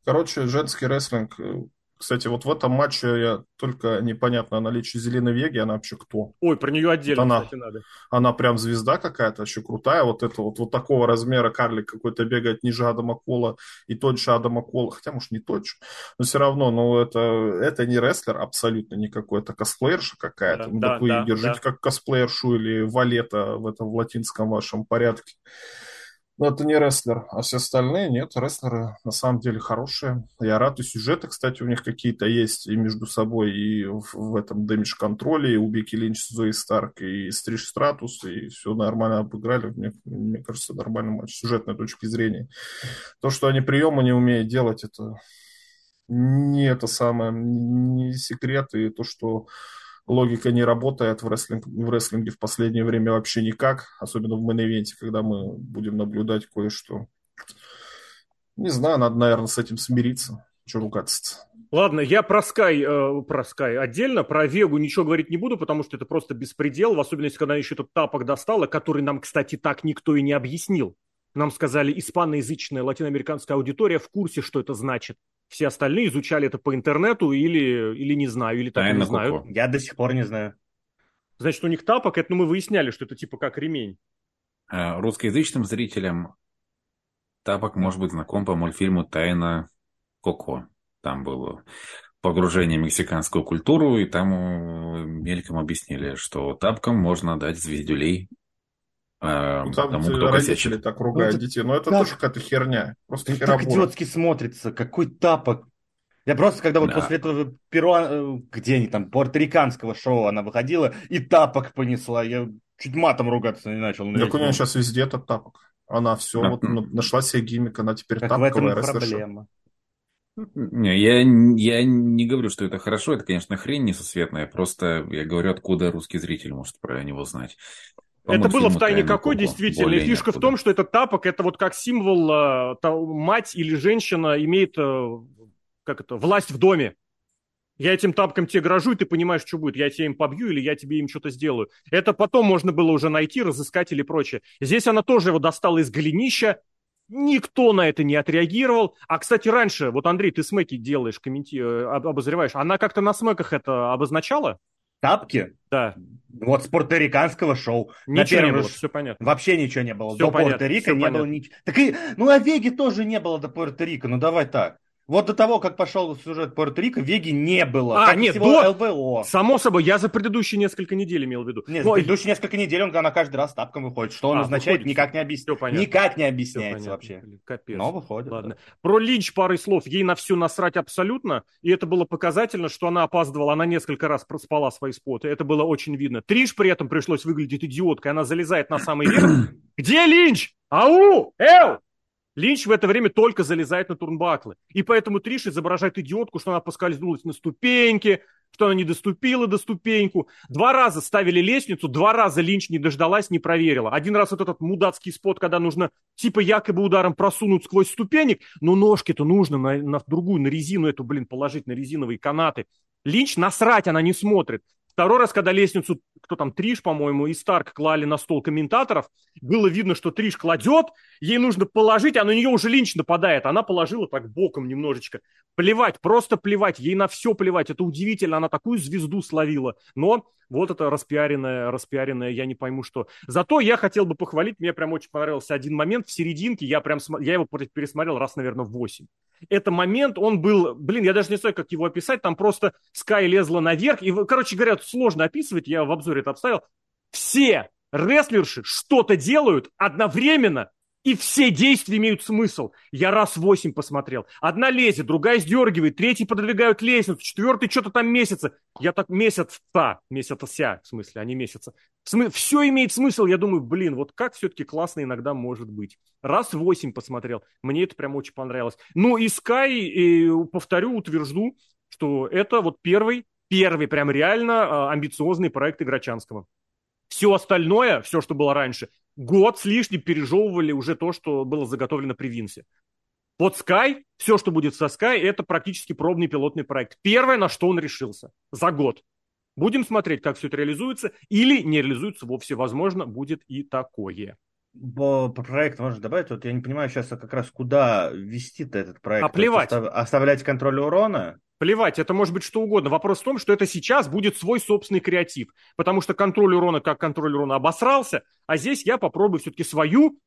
Короче, женский рестлинг э, кстати, вот в этом матче я только непонятно о наличии Зеленой Веги, она вообще кто? Ой, про нее отдельно, она, кстати, надо. Она прям звезда какая-то, вообще крутая. Вот это вот, вот такого размера карлик какой-то бегает ниже Адама Кола и тоньше Адама Кола. Хотя, может, не тоньше, но все равно, ну, это, это не рестлер абсолютно никакой, это косплеерша какая-то. Да, ну, да, вы да, держите да. как косплеершу или валета в этом в латинском вашем порядке. Но это не рестлер, а все остальные нет, рестлеры на самом деле хорошие. Я рад, и сюжеты, кстати, у них какие-то есть и между собой, и в, в этом Damage контроле, и у Беки Линч, Зои Старк, и Триш Стратус, и все нормально обыграли. Мне, мне кажется, нормальный матч с сюжетной точки зрения. То, что они приемы не умеют делать, это не это самое, не секрет, и то, что логика не работает в, рестлинг, в рестлинге в последнее время вообще никак, особенно в мейн когда мы будем наблюдать кое-что. Не знаю, надо, наверное, с этим смириться. Что ругаться Ладно, я про Sky, э, про Sky отдельно, про Вегу ничего говорить не буду, потому что это просто беспредел, в особенности, когда еще этот тапок достала, который нам, кстати, так никто и не объяснил. Нам сказали, испаноязычная латиноамериканская аудитория в курсе, что это значит. Все остальные изучали это по интернету или, или не знаю, или так не знают. Я до сих пор не знаю. Значит, у них тапок, это ну, мы выясняли, что это типа как ремень. А, русскоязычным зрителям тапок может быть знаком по мультфильму «Тайна Коко». Там было погружение в мексиканскую культуру, и там э, мельком объяснили, что тапкам можно дать звездюлей там тому, кто родители косячит. так ругают ну, детей. Но это как? тоже какая-то херня. Просто херобора. Так идиотски смотрится. Какой тапок. Я просто, когда вот да. после этого перуан... Э, где они там, порториканского шоу она выходила, и тапок понесла. Я чуть матом ругаться не начал. Так у нее сейчас везде этот тапок. Она все, а, вот нашла себе гиммик, она теперь так тапковая в этом проблема. Не, я, я не говорю, что это хорошо, это, конечно, хрень несусветная, просто я говорю, откуда русский зритель может про него знать. Это было в тайне какой действительно. Фишка в том, что этот тапок это вот как символ э, мать или женщина имеет э, как это, власть в доме. Я этим тапком тебе грожу, и ты понимаешь, что будет. Я тебе им побью или я тебе им что-то сделаю. Это потом можно было уже найти, разыскать или прочее. Здесь она тоже его достала из голенища. Никто на это не отреагировал. А, кстати, раньше, вот, Андрей, ты смеки делаешь, комменти... Э, обозреваешь. Она как-то на смеках это обозначала? Тапки? Да. Вот с пуэрториканского шоу. Ничего не было, все понятно. Вообще ничего не было. Все до Пуэрто-Рико не понятно. было ничего. Так и, ну, а Веги тоже не было до Пуэрто-Рико, ну давай так. Вот до того, как пошел сюжет Пуэрто-Рико, Веги не было. А, как нет, до... ЛВО. Само собой, я за предыдущие несколько недель имел в виду. Нет, Но... за предыдущие несколько недель он, она каждый раз тапком выходит. Что он а, означает, выходит. никак не объясняется. Никак не объясняется вообще. Капец. Но выходит. Ладно. Да. Про Линч парой слов. Ей на все насрать абсолютно. И это было показательно, что она опаздывала. Она несколько раз проспала свои споты. Это было очень видно. Триш при этом пришлось выглядеть идиоткой. Она залезает на самый верх. Где Линч? Ау! Эл! Линч в это время только залезает на турнбаклы. И поэтому Триш изображает идиотку, что она поскользнулась на ступеньке, что она не доступила до ступеньку. Два раза ставили лестницу, два раза Линч не дождалась, не проверила. Один раз вот этот мудацкий спот, когда нужно типа якобы ударом просунуть сквозь ступенек, но ножки-то нужно на, на другую, на резину эту, блин, положить, на резиновые канаты. Линч насрать она не смотрит. Второй раз, когда лестницу, кто там, Триш, по-моему, и Старк клали на стол комментаторов, было видно, что Триш кладет, ей нужно положить, а на нее уже Линч нападает. Она положила так боком немножечко. Плевать, просто плевать, ей на все плевать. Это удивительно, она такую звезду словила. Но вот это распиаренное, распиаренное, я не пойму что. Зато я хотел бы похвалить, мне прям очень понравился один момент в серединке, я прям, я его пересмотрел раз, наверное, в 8. Это момент, он был, блин, я даже не знаю, как его описать, там просто Скай лезла наверх, и, короче говоря, сложно описывать, я в обзоре это обставил. Все рестлерши что-то делают одновременно И все действия имеют смысл. Я раз восемь посмотрел. Одна лезет, другая сдергивает, третий пододвигают лестницу, четвертый что-то там месяца. Я так месяца, месяца, в смысле, а не месяца. Смы... Все имеет смысл. Я думаю, блин, вот как все-таки классно иногда может быть. Раз восемь посмотрел. Мне это прям очень понравилось. Ну и Sky, и, повторю, утвержду, что это вот первый, первый прям реально а, амбициозный проект Играчанского. Все остальное, все, что было раньше, год с лишним пережевывали уже то, что было заготовлено при Винсе. Вот Sky, все, что будет со Sky, это практически пробный пилотный проект. Первое, на что он решился за год. Будем смотреть, как все это реализуется, или не реализуется вовсе. Возможно, будет и такое. По, проекту можно добавить, вот я не понимаю сейчас а как раз куда вести-то этот проект. А плевать. Остав, оставлять контроль урона? Плевать, это может быть что угодно. Вопрос в том, что это сейчас будет свой собственный креатив. Потому что контроль урона как контроль урона обосрался, а здесь я попробую все-таки свою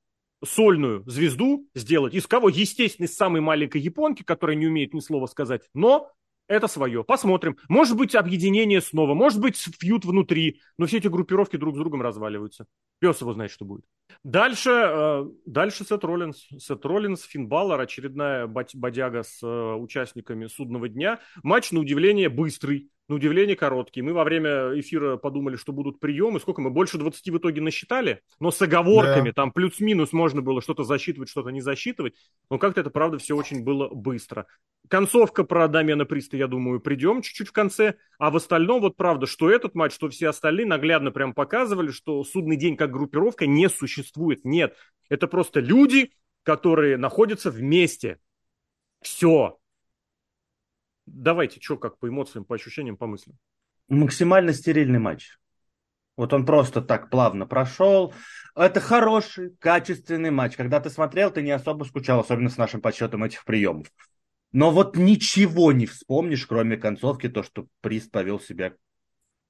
сольную звезду сделать. Из кого? Естественно, из самой маленькой японки, которая не умеет ни слова сказать, но это свое. Посмотрим. Может быть, объединение снова, может быть, фьют внутри, но все эти группировки друг с другом разваливаются. Пес его знает, что будет. Дальше, э, дальше Сет Роллинс. Сет Роллинс, Финн Баллар, очередная бодяга с э, участниками судного дня. Матч, на удивление, быстрый на удивление короткий. Мы во время эфира подумали, что будут приемы. Сколько мы? Больше 20 в итоге насчитали, но с оговорками. Да. Там плюс-минус можно было что-то засчитывать, что-то не засчитывать. Но как-то это, правда, все очень было быстро. Концовка про Дамена Приста, я думаю, придем чуть-чуть в конце. А в остальном, вот правда, что этот матч, что все остальные наглядно прям показывали, что судный день как группировка не существует. Нет, это просто люди, которые находятся вместе. Все. Давайте, что как по эмоциям, по ощущениям, по мыслям. Максимально стерильный матч. Вот он просто так плавно прошел. Это хороший, качественный матч. Когда ты смотрел, ты не особо скучал, особенно с нашим подсчетом этих приемов. Но вот ничего не вспомнишь, кроме концовки, то, что Прист повел себя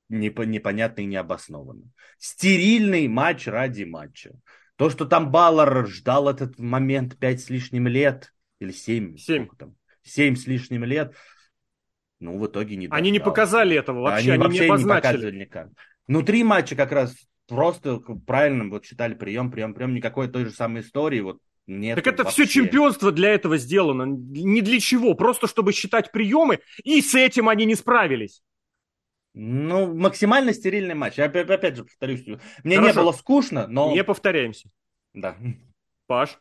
непонятно и необоснованно. Стерильный матч ради матча. То, что там Баллар ждал этот момент пять с лишним лет, или семь, семь. Там, семь с лишним лет, ну, в итоге не Они не показали этого вообще, они, они вообще не обозначили. не показывали никак. Внутри матча как раз просто правильно вот считали прием, прием, прием, никакой той же самой истории, вот нет. Так это вообще. все чемпионство для этого сделано, не для чего, просто чтобы считать приемы, и с этим они не справились. Ну, максимально стерильный матч. Я опять, опять же повторюсь, мне Хорошо. не было скучно, но... Не повторяемся. Да. Паш?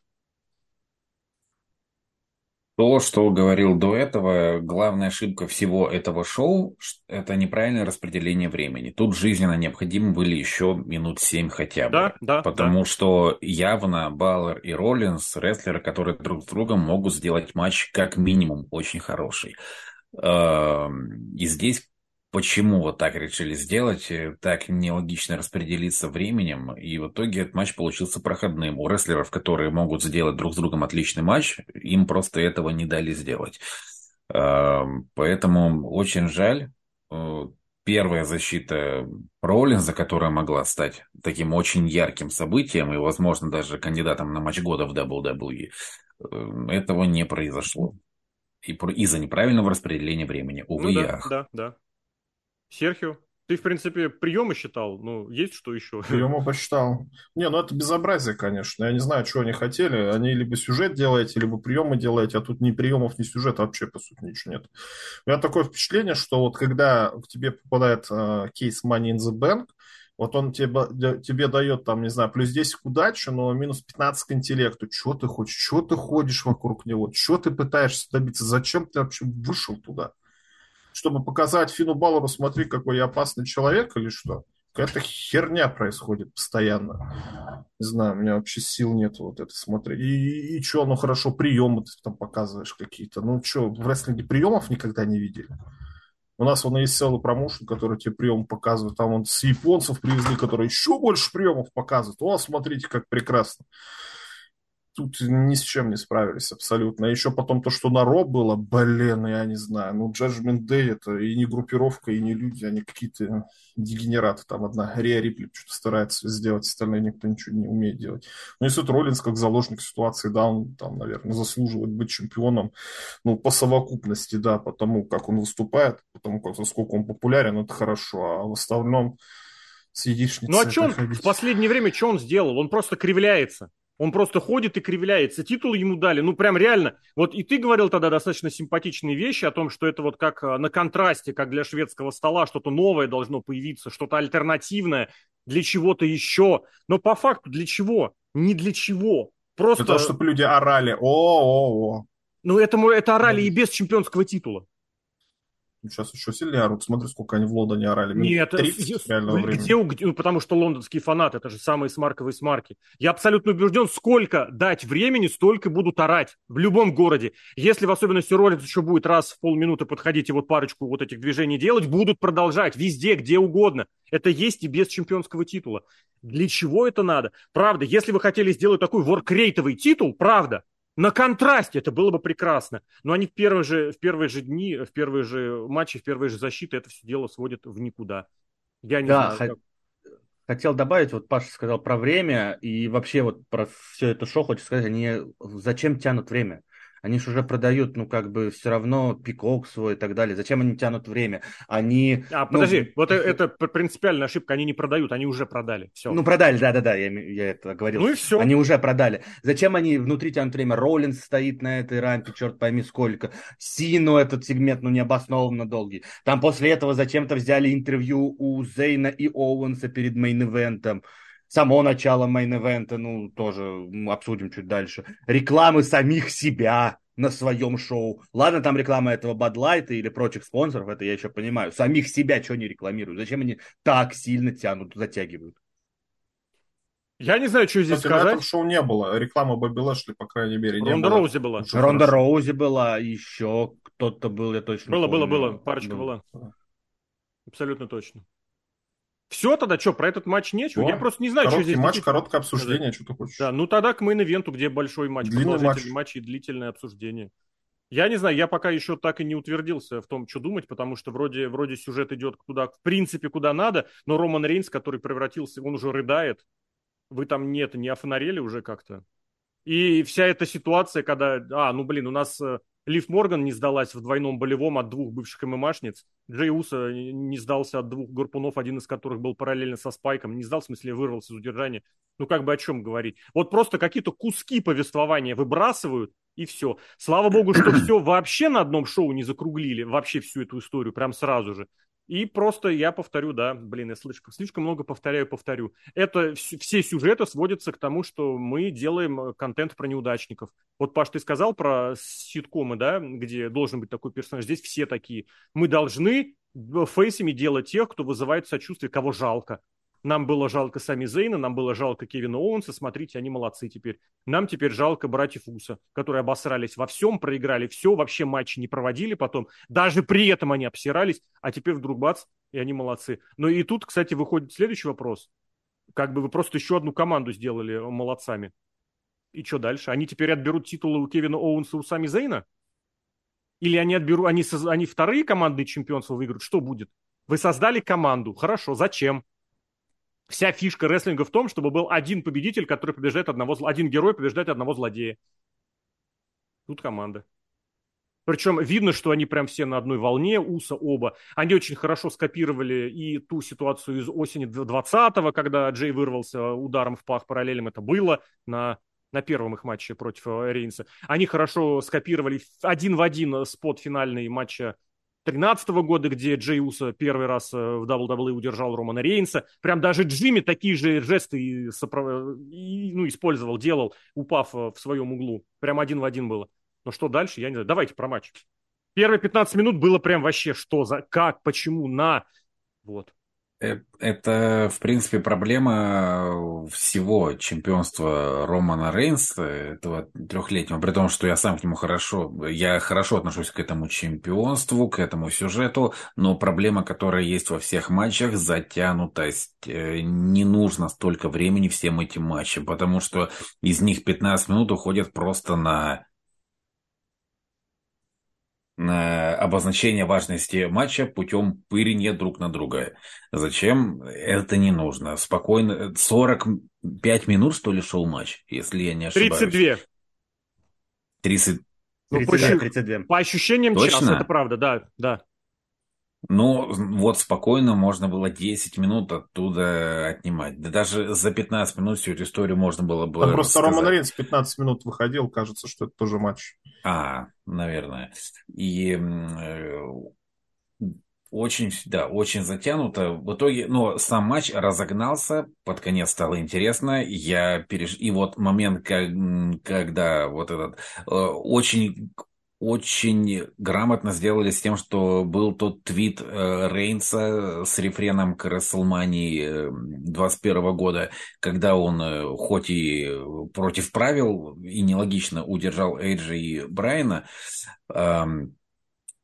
То, что говорил до этого, главная ошибка всего этого шоу – это неправильное распределение времени. Тут жизненно необходимы были еще минут семь хотя бы. Да, да. Потому да. что явно Баллер и Роллинс – рестлеры, которые друг с другом могут сделать матч как минимум очень хороший. Эм, и здесь почему вот так решили сделать, э, так нелогично распределиться временем, и в итоге этот матч получился проходным. У рестлеров, которые могут сделать друг с другом отличный матч, им просто этого не дали сделать. Поэтому очень жаль. Э, первая защита Роллинза, которая могла стать таким очень ярким событием и, возможно, даже кандидатом на матч года в WWE, э, этого не произошло. И из-за неправильного распределения времени. Увы, ну, да, да, да. Серхио, ты, в принципе, приемы считал, ну, есть что еще? Приемы посчитал. Не, ну это безобразие, конечно. Я не знаю, что они хотели. Они либо сюжет делаете, либо приемы делаете, а тут ни приемов, ни сюжета вообще, по сути, ничего нет. У меня такое впечатление, что вот когда к тебе попадает э, кейс Money in the Bank, вот он тебе, тебе дает, там, не знаю, плюс 10 к удаче, но минус 15 к интеллекту. Что ты хочешь? Что ты ходишь вокруг него? Что ты пытаешься добиться? Зачем ты вообще вышел туда? Чтобы показать Фину Баллару, смотри, какой я опасный человек или что? Какая-то херня происходит постоянно. Не знаю, у меня вообще сил нет вот это смотреть. И, и, и что, ну хорошо, приемы ты там показываешь какие-то. Ну что, в рестлинге приемов никогда не видели? У нас вон есть целый промоушен, который тебе прием показывает. Там он с японцев привезли, которые еще больше приемов показывают. О, смотрите, как прекрасно тут ни с чем не справились абсолютно. Еще потом то, что на Ро было, блин, я не знаю. Ну, Judgment Day это и не группировка, и не люди, они какие-то дегенераты. Там одна Риа Рипли что-то старается сделать, остальные никто ничего не умеет делать. Но если Роллинс как заложник ситуации, да, он там, наверное, заслуживает быть чемпионом, ну, по совокупности, да, потому как он выступает, потому как, насколько он популярен, это хорошо, а в остальном с Ну, а он в последнее время, что он сделал? Он просто кривляется. Он просто ходит и кривляется. Титул ему дали, ну прям реально. Вот и ты говорил тогда достаточно симпатичные вещи о том, что это вот как а, на контрасте, как для шведского стола, что-то новое должно появиться, что-то альтернативное для чего-то еще. Но по факту для чего? Не для чего. Просто... Для того, чтобы люди орали «О-о-о». Ну, это, это орали и без чемпионского титула. Сейчас еще сильнее орут. Смотри, сколько они в Лондоне орали. Нет, 30 реального где, времени. Где, ну, потому что лондонские фанаты, это же самые смарковые смарки. Я абсолютно убежден, сколько дать времени, столько будут орать в любом городе. Если в особенности ролик еще будет раз в полминуты подходить и вот парочку вот этих движений делать, будут продолжать везде, где угодно. Это есть и без чемпионского титула. Для чего это надо? Правда, если вы хотели сделать такой воркрейтовый титул, правда, на контрасте это было бы прекрасно. Но они в первые же, в первые же дни, в первые же матчи, в первые же защиты это все дело сводят в никуда. Я не да, знаю. Как... Хотел добавить, вот Паша сказал про время, и вообще вот про все это шоу хочу сказать, они зачем тянут время? Они же уже продают, ну, как бы, все равно пикок свой и так далее. Зачем они тянут время? Они... А, ну, подожди, вот э, это принципиальная ошибка. Они не продают, они уже продали. Все. Ну, продали, да-да-да, я, я это говорил. Ну и все. Они уже продали. Зачем они внутри тянут время? Роллинс стоит на этой рампе, черт пойми сколько. Сину этот сегмент, ну, необоснованно долгий. Там после этого зачем-то взяли интервью у Зейна и Оуэнса перед мейн-ивентом само начало мейн-эвента, ну, тоже обсудим чуть дальше. Рекламы самих себя на своем шоу. Ладно, там реклама этого Бадлайта или прочих спонсоров, это я еще понимаю. Самих себя что не рекламируют? Зачем они так сильно тянут, затягивают? Я не знаю, что здесь Кстати, сказать. На этом шоу не было. Реклама Бобби Лэшли, по крайней мере, не Ронда было. Роузи была. Ронда Роузи была, еще кто-то был, я точно Было, помню. было, было. Парочка была. Абсолютно точно. Все тогда, что, про этот матч нечего? О, Я просто не знаю, что здесь... матч, короткое обсуждение, что ты хочешь. Да, ну тогда к мейн-ивенту, где большой матч, длинный матч. матч и длительное обсуждение. Я не знаю, я пока еще так и не утвердился в том, что думать, потому что вроде, вроде сюжет идет туда, в принципе, куда надо, но Роман Рейнс, который превратился, он уже рыдает. Вы там нет, не офонарели уже как-то? И вся эта ситуация, когда, а, ну блин, у нас э, Лив Морган не сдалась в двойном болевом от двух бывших ММАшниц. Джей Уса не сдался от двух гарпунов, один из которых был параллельно со Спайком. Не сдал, в смысле, вырвался из удержания. Ну, как бы о чем говорить. Вот просто какие-то куски повествования выбрасывают, и все. Слава богу, что все вообще на одном шоу не закруглили, вообще всю эту историю, прям сразу же. И просто я повторю, да, блин, я слишком, слишком много повторяю, повторю. Это все сюжеты сводятся к тому, что мы делаем контент про неудачников. Вот, Паш, ты сказал про ситкомы, да, где должен быть такой персонаж. Здесь все такие. Мы должны фейсами делать тех, кто вызывает сочувствие, кого жалко. Нам было жалко сами Зейна, нам было жалко Кевина Оуэнса, смотрите, они молодцы теперь. Нам теперь жалко братьев Уса, которые обосрались во всем, проиграли все, вообще матчи не проводили потом. Даже при этом они обсирались, а теперь вдруг бац, и они молодцы. Но и тут, кстати, выходит следующий вопрос. Как бы вы просто еще одну команду сделали молодцами. И что дальше? Они теперь отберут титулы у Кевина Оуэнса у сами Зейна? Или они отберут, они, они вторые командные чемпионства выиграют? Что будет? Вы создали команду. Хорошо, зачем? Вся фишка рестлинга в том, чтобы был один победитель, который побеждает одного, один герой побеждает одного злодея. Тут команда. Причем видно, что они прям все на одной волне, Уса оба. Они очень хорошо скопировали и ту ситуацию из осени 20-го, когда Джей вырвался ударом в пах параллельным. Это было на, на первом их матче против э, Рейнса. Они хорошо скопировали один в один спот финальный матча 2013 года, где Джей Уса первый раз э, в WWE удержал Романа Рейнса. Прям даже Джимми такие же жесты и, соправ... и, ну, использовал, делал, упав э, в своем углу. Прям один в один было. Но что дальше, я не знаю. Давайте про матч. Первые 15 минут было прям вообще что за, как, почему, на. Вот. Э, это, в принципе, проблема всего чемпионства Романа Рейнса, этого трехлетнего, при том, что я сам к нему хорошо, я хорошо отношусь к этому чемпионству, к этому сюжету, но проблема, которая есть во всех матчах, затянутость. Э, не нужно столько времени всем этим матчам, потому что из них 15 минут уходят просто на обозначение важности матча путем пырения друг на друга. Зачем? Это не нужно. Спокойно. 45 минут, что ли, шел матч, если я не ошибаюсь. 32. 30... Ну, 32, по, 32. по ощущениям Точно? час, это правда, да, да. Ну, вот спокойно можно было 10 минут оттуда отнимать. Да даже за 15 минут всю эту историю можно было бы Там просто сказать. Роман Рейнс 15 минут выходил, кажется, что это тоже матч. А, наверное. И э, очень, да, очень затянуто. В итоге, но сам матч разогнался, под конец стало интересно. Я переш... И вот момент, как, когда вот этот э, очень очень грамотно сделали с тем, что был тот твит э, Рейнса с рефреном к WrestleMania 21 года, когда он, э, хоть и против правил и нелогично удержал Эйджа и Брайана, э,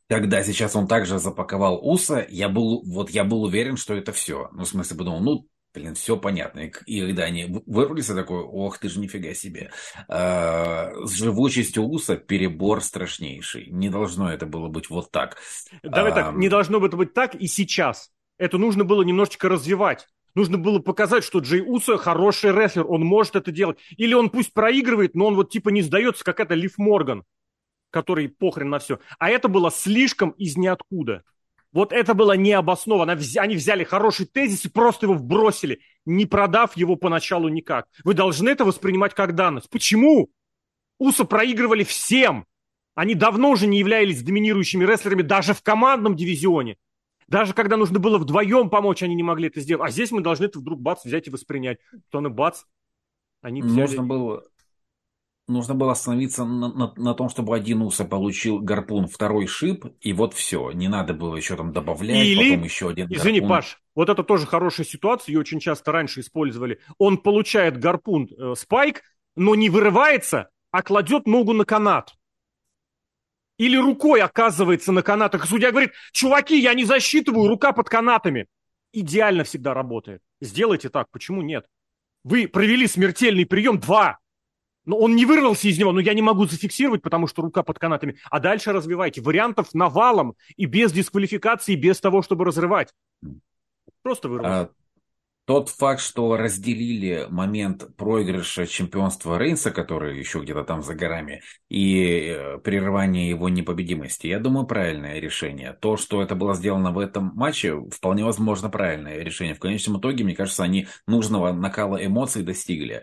когда сейчас он также запаковал Уса, я был, вот я был уверен, что это все. Ну, в смысле, подумал, ну, Блин, все понятно. И когда они вырвались, я такой, ох ты же нифига себе. А, с живучестью уса перебор страшнейший. Не должно это было быть вот так. Давай а, так, не должно это быть так и сейчас. Это нужно было немножечко развивать. Нужно было показать, что Джей Уса хороший рестлер, он может это делать. Или он пусть проигрывает, но он вот типа не сдается, как это Лив Морган, который похрен на все. А это было слишком из ниоткуда. Вот это было необоснованно. Они взяли хороший тезис и просто его вбросили, не продав его поначалу никак. Вы должны это воспринимать как данность. Почему? Уса проигрывали всем. Они давно уже не являлись доминирующими рестлерами даже в командном дивизионе. Даже когда нужно было вдвоем помочь, они не могли это сделать. А здесь мы должны это вдруг бац взять и воспринять. То на бац. Они взяли... Нужно было нужно было остановиться на, на, на том, чтобы один уса получил гарпун, второй шип, и вот все. Не надо было еще там добавлять, Или, потом еще один Извини, гарпун. Паш, вот это тоже хорошая ситуация, ее очень часто раньше использовали. Он получает гарпун э, спайк, но не вырывается, а кладет ногу на канат. Или рукой оказывается на канатах. И судья говорит, чуваки, я не засчитываю, рука под канатами. Идеально всегда работает. Сделайте так, почему нет? Вы провели смертельный прием, два, но он не вырвался из него, но я не могу зафиксировать, потому что рука под канатами. А дальше развивайте. Вариантов навалом и без дисквалификации, без того, чтобы разрывать. Просто вырвался. А, тот факт, что разделили момент проигрыша чемпионства Рейнса, который еще где-то там за горами, и э, прерывание его непобедимости, я думаю, правильное решение. То, что это было сделано в этом матче, вполне возможно правильное решение. В конечном итоге, мне кажется, они нужного накала эмоций достигли.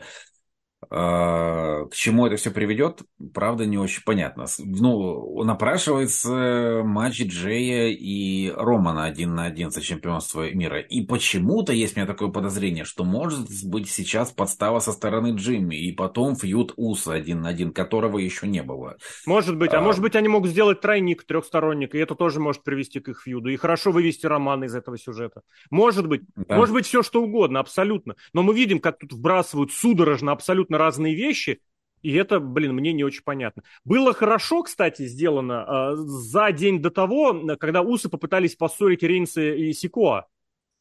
А, к чему это все приведет, правда, не очень понятно. Ну, напрашивается матч Джея и Романа один на один за чемпионство мира. И почему-то есть у меня такое подозрение, что может быть сейчас подстава со стороны Джимми, и потом фьют Уса один на один, которого еще не было. Может быть, а, а может быть они могут сделать тройник трехсторонник, и это тоже может привести к их фьюду, и хорошо вывести Романа из этого сюжета. Может быть, да. может быть все что угодно, абсолютно. Но мы видим, как тут вбрасывают судорожно абсолютно абсолютно разные вещи, и это, блин, мне не очень понятно. Было хорошо, кстати, сделано э, за день до того, когда Усы попытались поссорить Рейнса и Сикоа.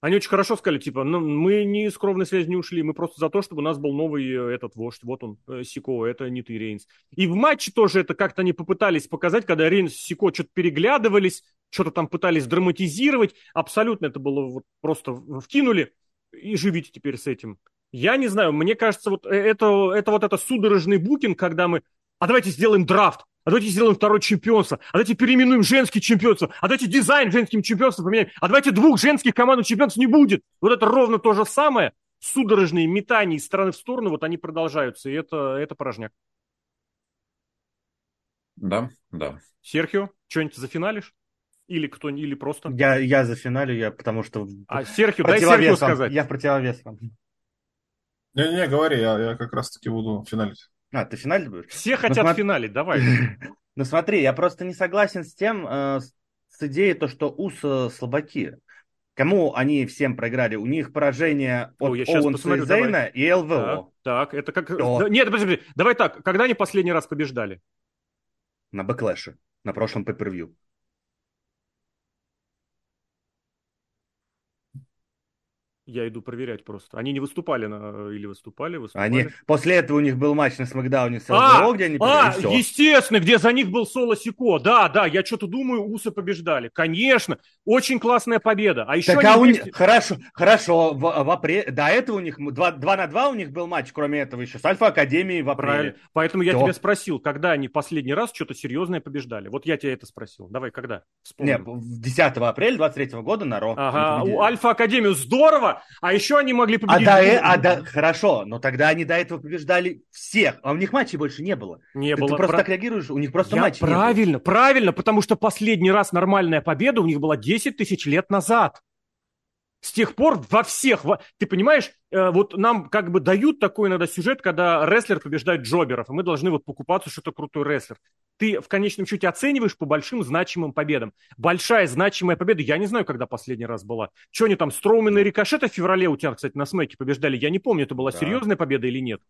Они очень хорошо сказали, типа, ну, мы не с кровной связи не ушли, мы просто за то, чтобы у нас был новый э, этот вождь, вот он, э, Сико, это не ты, Рейнс. И в матче тоже это как-то они попытались показать, когда Рейнс и Сико что-то переглядывались, что-то там пытались драматизировать, абсолютно это было вот просто вкинули, и живите теперь с этим. Я не знаю, мне кажется, вот э, это, это вот это судорожный букинг, когда мы, а давайте сделаем драфт, а давайте сделаем второе чемпионство, а давайте переименуем женский чемпионство, а давайте дизайн женским чемпионством поменяем, а давайте двух женских команд чемпионств не будет. Вот это ровно то же самое, судорожные метания из стороны в сторону, вот они продолжаются, и это, это порожняк. Да, да. Серхио, что-нибудь зафиналишь? Или кто или просто? Я, я за финалю, я потому что... А Серхио, дай Серхио сказать. Я противовес вам. Не-не, говори, я, я как раз-таки буду финалить. А, ты финалить будешь? Все ну, хотят см... финалить, давай. ну смотри, я просто не согласен с тем, э, с идеей, то, что УС слабаки. Кому они всем проиграли? У них поражение от О, Оуэнса и Зейна и ЛВО. Так, так это как... Нет, подожди, давай так, когда они последний раз побеждали? На бэклэше, на прошлом pay-per-view. Я иду проверять просто. Они не выступали на... или выступали, выступали. Они... После этого у них был матч на Смакдауне с А, LWO, где они а, и всё. естественно, где за них был Соло Сико. Да, да, я что-то думаю, Усы побеждали. Конечно, очень классная победа. А еще Так они а у вместе- хорошо, хорошо, в, в апреле, до этого у них 2, на 2 у них был матч, кроме этого еще с Альфа Академией в апреле. Правильно. Поэтому я Всё. тебя спросил, когда они последний раз что-то серьезное побеждали. Вот я тебя это спросил. Давай, когда? Вспомни. Не, в 10 апреля 23 года на Ро. Ага, у Альфа Академию здорово, а еще они могли А победить... до, э- а до- хорошо, но тогда они до этого побеждали всех, а у них матчей больше не было. Не ты, было. ты просто Про- так реагируешь, у них просто Я- матчей не было. правильно, правильно, потому что последний раз нормальная победа у них была 10 тысяч лет назад. С тех пор во всех, во- ты понимаешь, э, вот нам как бы дают такой иногда сюжет, когда рестлер побеждает джоберов, и мы должны вот покупаться, что это крутой рестлер. Ты в конечном счете оцениваешь по большим значимым победам. Большая значимая победа, я не знаю, когда последний раз была. Что они там, Строумен и Рикошета в феврале у тебя, кстати, на смеке побеждали, я не помню, это была Да. серьезная победа или нет.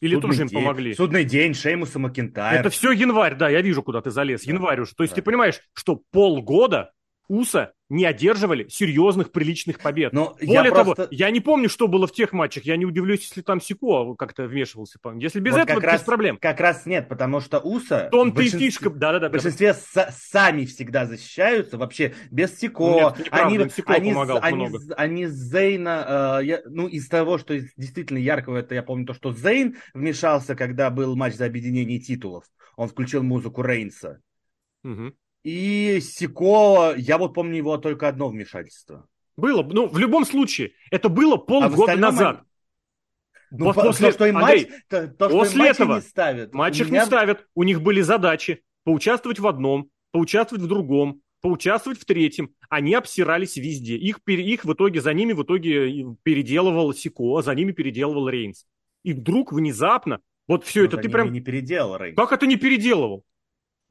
Или Судный тоже им день- помогли. Судный день, Шеймуса Макентайр. Это все январь, да, я вижу, куда ты залез. Да. Январь уже. То есть Да. ты понимаешь, что полгода УСА не одерживали серьезных приличных побед. Но я Более того, просто- я не помню, что было в тех матчах. Я не удивлюсь, если там Сико как-то вмешивался. Если без Вот этого, как без раз- проблем. Как раз нет, потому что Уса... В том ты большинстве- фишка. Да-да-да. В большинстве са- сами всегда защищаются, вообще без Сико. Нет, они, Сико они, помогал они, много. они Зейна, э, я- ну, из того, что из- действительно яркого, это я помню то, что Зейн вмешался, когда был матч за объединение титулов. Он включил музыку Рейнса. Мгм. И Сико, я вот помню его только одно вмешательство. Было. Ну, в любом случае, это было А полгода остальном назад. они- Ну, после- то, что им Андрей, матч, то, то, что им после этого не ставят. Матч их меня- не ставят. У них были задачи поучаствовать в одном, поучаствовать в другом, поучаствовать в третьем. Они обсирались везде. Их, пере- их в итоге, за ними в итоге переделывал Сико, за ними переделывал Рейнс. И вдруг внезапно, вот все Ну, это ты прям... не переделал Рейнс. Как это не переделывал?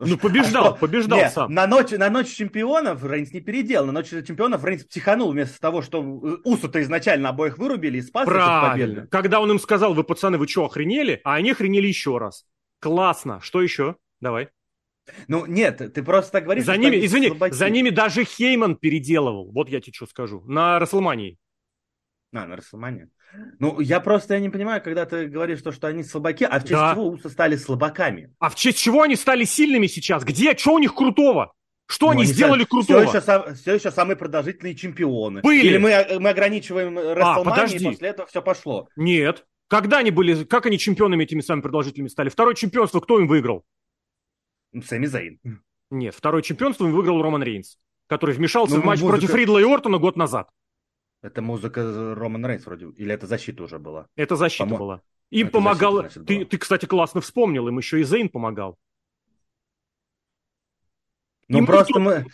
Ну, побеждал, А побеждал Не, сам. На ночь, на ночь чемпионов Рейнс не переделал. На ночь чемпионов Рейнс психанул вместо того, что э, Усу-то изначально обоих вырубили и спас Правильно. Когда он им сказал, вы, пацаны, вы что, охренели? А они охренели еще раз. Классно. Что еще? Давай. Ну, нет, ты просто так говоришь. За ними, извини, слабаки. за ними даже Хейман переделывал. Вот я тебе что скажу. На Расселмании. А, на Расселмане. Ну, я просто я не понимаю, когда ты говоришь то, что они слабаки, а в честь Да. чего Усы стали слабаками? А в честь чего они стали сильными сейчас? Где? Что у них крутого? Что Ну, они они сделали все, крутого? еще, са- все еще самые продолжительные чемпионы. Были. Или мы, э, мы ограничиваем Расселмани, подожди. и после этого все пошло. Нет. Когда они были, как они чемпионами этими самыми продолжительными стали? Второе чемпионство кто им выиграл? Сами Зейн. Нет, второе чемпионство им выиграл Роман Рейнс, который вмешался Ну, в матч музыка- против Ридла и Ортона год назад. Это музыка Роман Рейнс вроде. Или это защита уже была? Это защита Помо- была. Им Это помогал... защита, значит, ты, была. ты, кстати, классно вспомнил, им еще и Зейн помогал. Ну, Им просто мы...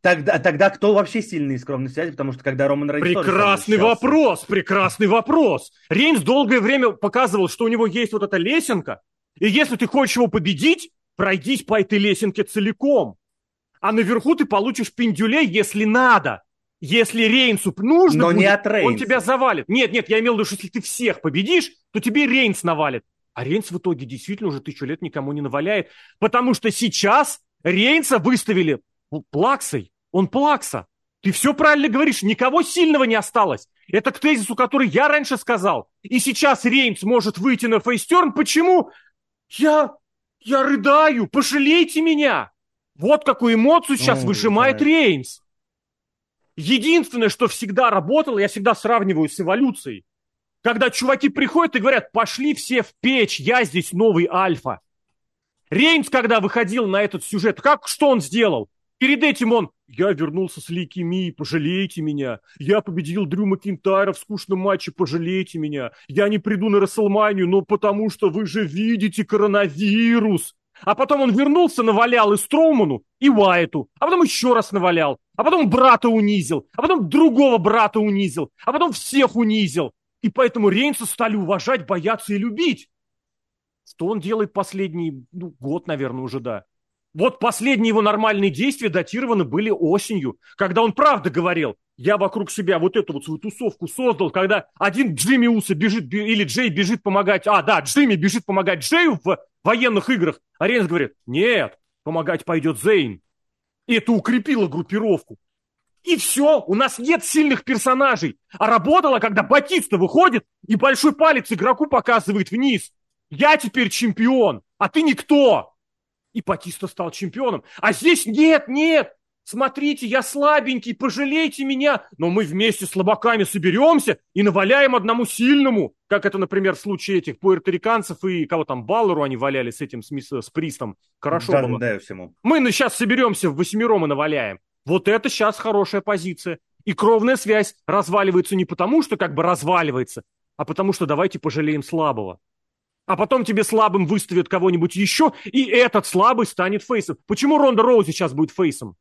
Тогда, тогда кто вообще сильный из скромной связи? Потому что когда Роман Рейнс Прекрасный вопрос, прекрасный вопрос. Рейнс долгое время показывал, что у него есть вот эта лесенка, и если ты хочешь его победить, пройдись по этой лесенке целиком. А наверху ты получишь пиндюлей, если надо. Если Рейнсу нужно Но не будет, от Рейнса. он тебя завалит. Нет, нет, я имел в виду, что если ты всех победишь, то тебе Рейнс навалит. А Рейнс в итоге действительно уже тысячу лет никому не наваляет, потому что сейчас Рейнса выставили плаксой. Он плакса. Ты все правильно говоришь, никого сильного не осталось. Это к тезису, который я раньше сказал. И сейчас Рейнс может выйти на фейстерн. Почему? Я, я рыдаю, пожалейте меня. Вот какую эмоцию сейчас Ну, выжимает да. Рейнс. Единственное, что всегда работало, я всегда сравниваю с эволюцией. Когда чуваки приходят и говорят, пошли все в печь, я здесь новый альфа. Рейнс, когда выходил на этот сюжет, как, что он сделал? Перед этим он, я вернулся с лейкемией, пожалейте меня. Я победил Дрю Макинтайра в скучном матче, пожалейте меня. Я не приду на Расселманию, но потому что вы же видите коронавирус. А потом он вернулся, навалял и Строуману, и Уайту. А потом еще раз навалял. А потом брата унизил. А потом другого брата унизил. А потом всех унизил. И поэтому Рейнса стали уважать, бояться и любить. Что он делает последний ну, год, наверное, уже, да. Вот последние его нормальные действия датированы были осенью, когда он правда говорил, я вокруг себя вот эту вот свою тусовку создал, когда один Джимми Уса бежит, бе- или Джей бежит помогать, а, да, Джимми бежит помогать Джею в военных играх, а Рейнс говорит, нет, помогать пойдет Зейн. И это укрепило группировку. И все, у нас нет сильных персонажей. А работало, когда Батиста выходит и большой палец игроку показывает вниз. Я теперь чемпион, а ты никто. И Батиста стал чемпионом. А здесь нет, нет. Смотрите, я слабенький, пожалейте меня. Но мы вместе с слабаками соберемся и наваляем одному сильному. Как это, например, в случае этих пуэрториканцев и кого там, Баллеру они валяли с этим, с, с Пристом. Хорошо да, было. Да, всему. Мы сейчас соберемся в восьмером и наваляем. Вот это сейчас хорошая позиция. И кровная связь разваливается не потому, что как бы разваливается, а потому что давайте пожалеем слабого. А потом тебе слабым выставят кого-нибудь еще, и этот слабый станет фейсом. Почему Ронда Роузи сейчас будет фейсом?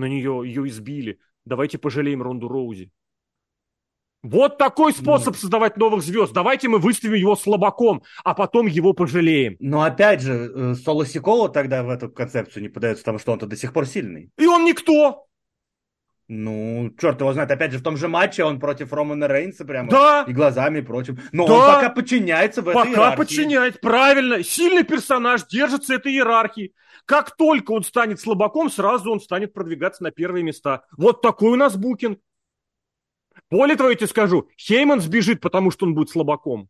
На нее ее избили. Давайте пожалеем Ронду Роузи. Вот такой способ ну, создавать новых звезд. Давайте мы выставим его слабаком, а потом его пожалеем. Но опять же, э, Соло Сикола тогда в эту концепцию не подается, потому что он-то до сих пор сильный. И он никто. Ну, черт его знает, опять же, в том же матче он против Романа Рейнса прямо. Да. И глазами против. Но да. он пока подчиняется в этой пока иерархии. Пока подчиняется, правильно. Сильный персонаж держится этой иерархии. Как только он станет слабаком, сразу он станет продвигаться на первые места. Вот такой у нас букинг. Более того, я тебе скажу, Хейман сбежит, потому что он будет слабаком.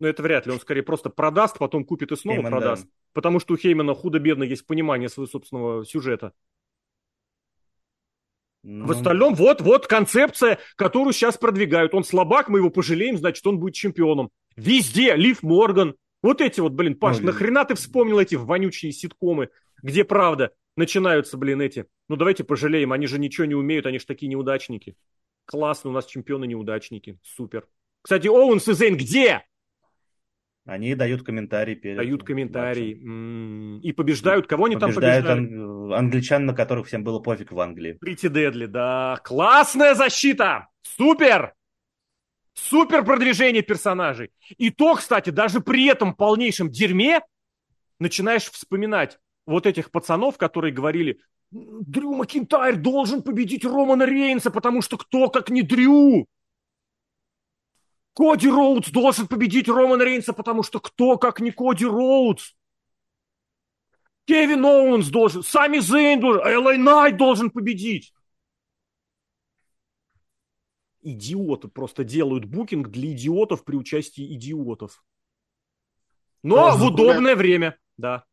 Но это вряд ли. Он скорее просто продаст, потом купит и снова Хейман, продаст. Да. Потому что у Хеймана худо-бедно есть понимание своего собственного сюжета. Ну... В остальном, вот, вот концепция, которую сейчас продвигают. Он слабак, мы его пожалеем, значит, он будет чемпионом. Везде. Лив Морган. Вот эти вот, блин, Паш, ну, нахрена ты вспомнил эти вонючие ситкомы, где, правда, начинаются, блин, эти. Ну, давайте пожалеем, они же ничего не умеют, они же такие неудачники. Классно, у нас чемпионы-неудачники. Супер. Кстати, Оуэнс и Зейн где? Они дают комментарии перед Дают комментарии. М-м-м. И побеждают. Кого они побеждают там побеждают? Ан- англичан, на которых всем было пофиг в Англии. Прити Дедли, да. Классная защита! Супер! Супер продвижение персонажей. И то, кстати, даже при этом полнейшем дерьме начинаешь вспоминать вот этих пацанов, которые говорили, Дрю Макинтайр должен победить Романа Рейнса, потому что кто, как не Дрю? Коди Роудс должен победить Романа Рейнса, потому что кто, как не Коди Роудс? Кевин Оуэнс должен, Сами Зейн должен, Элай Найт должен победить. Идиоты просто делают букинг для идиотов при участии идиотов. Но а, в удобное время, да.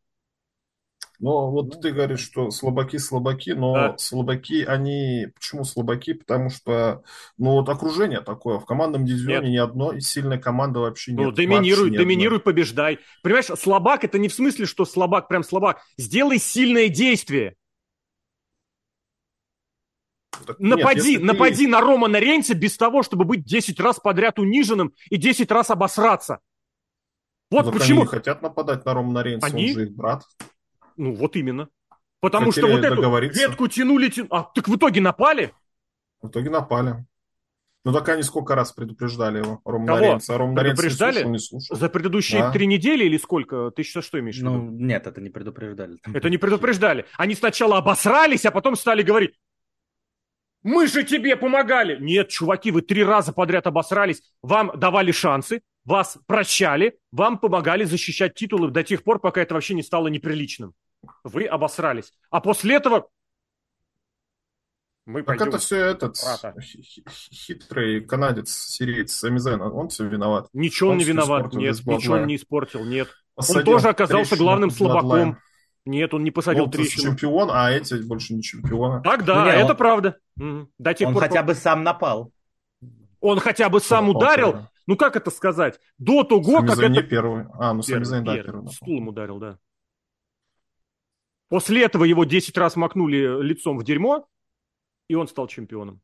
Но вот ну, ты говоришь, что слабаки слабаки, но да. слабаки, они... Почему слабаки? Потому что, ну, вот окружение такое. В командном дивизионе нет. ни одной сильной команды вообще ну, нет. Ну, доминируй, доминируй, побеждай. Понимаешь, слабак это не в смысле, что слабак прям слабак. Сделай сильное действие. Так напади, нет, напади ты... на Романа Рейнса без того, чтобы быть 10 раз подряд униженным и 10 раз обосраться. Вот так почему. Они хотят нападать на Романа Рейнса, они... он же их брат. Ну, вот именно. Потому Хотели что вот эту ветку тянули, тянули. А, так в итоге напали? В итоге напали. Ну так они сколько раз предупреждали его, Ромнаренца. Кого? предупреждали? Не слушал, не слушал. За предыдущие да. три недели или сколько? Ты сейчас что имеешь в виду? Ну, нет, это не предупреждали. Это не предупреждали. Они сначала обосрались, а потом стали говорить, мы же тебе помогали. Нет, чуваки, вы три раза подряд обосрались, вам давали шансы, вас прощали, вам помогали защищать титулы до тех пор, пока это вообще не стало неприличным. Вы обосрались. А после этого мы так это все этот брата. хитрый канадец, сириец Самизен, он все виноват. Ничего он, не виноват, нет, ничего он не испортил, нет. Посадил он тоже оказался главным слабаком. Нет, он не посадил вот трещину. чемпион, а эти больше не чемпионы. Так, да, ну, это он... правда. До тех он пор... хотя бы сам напал. Он хотя бы сам напал, ударил. Первый. Ну, как это сказать? До того, Самизен как не это... первый. А, ну, Самизен, да, первый. Стулом ударил, да. После этого его 10 раз макнули лицом в дерьмо, и он стал чемпионом.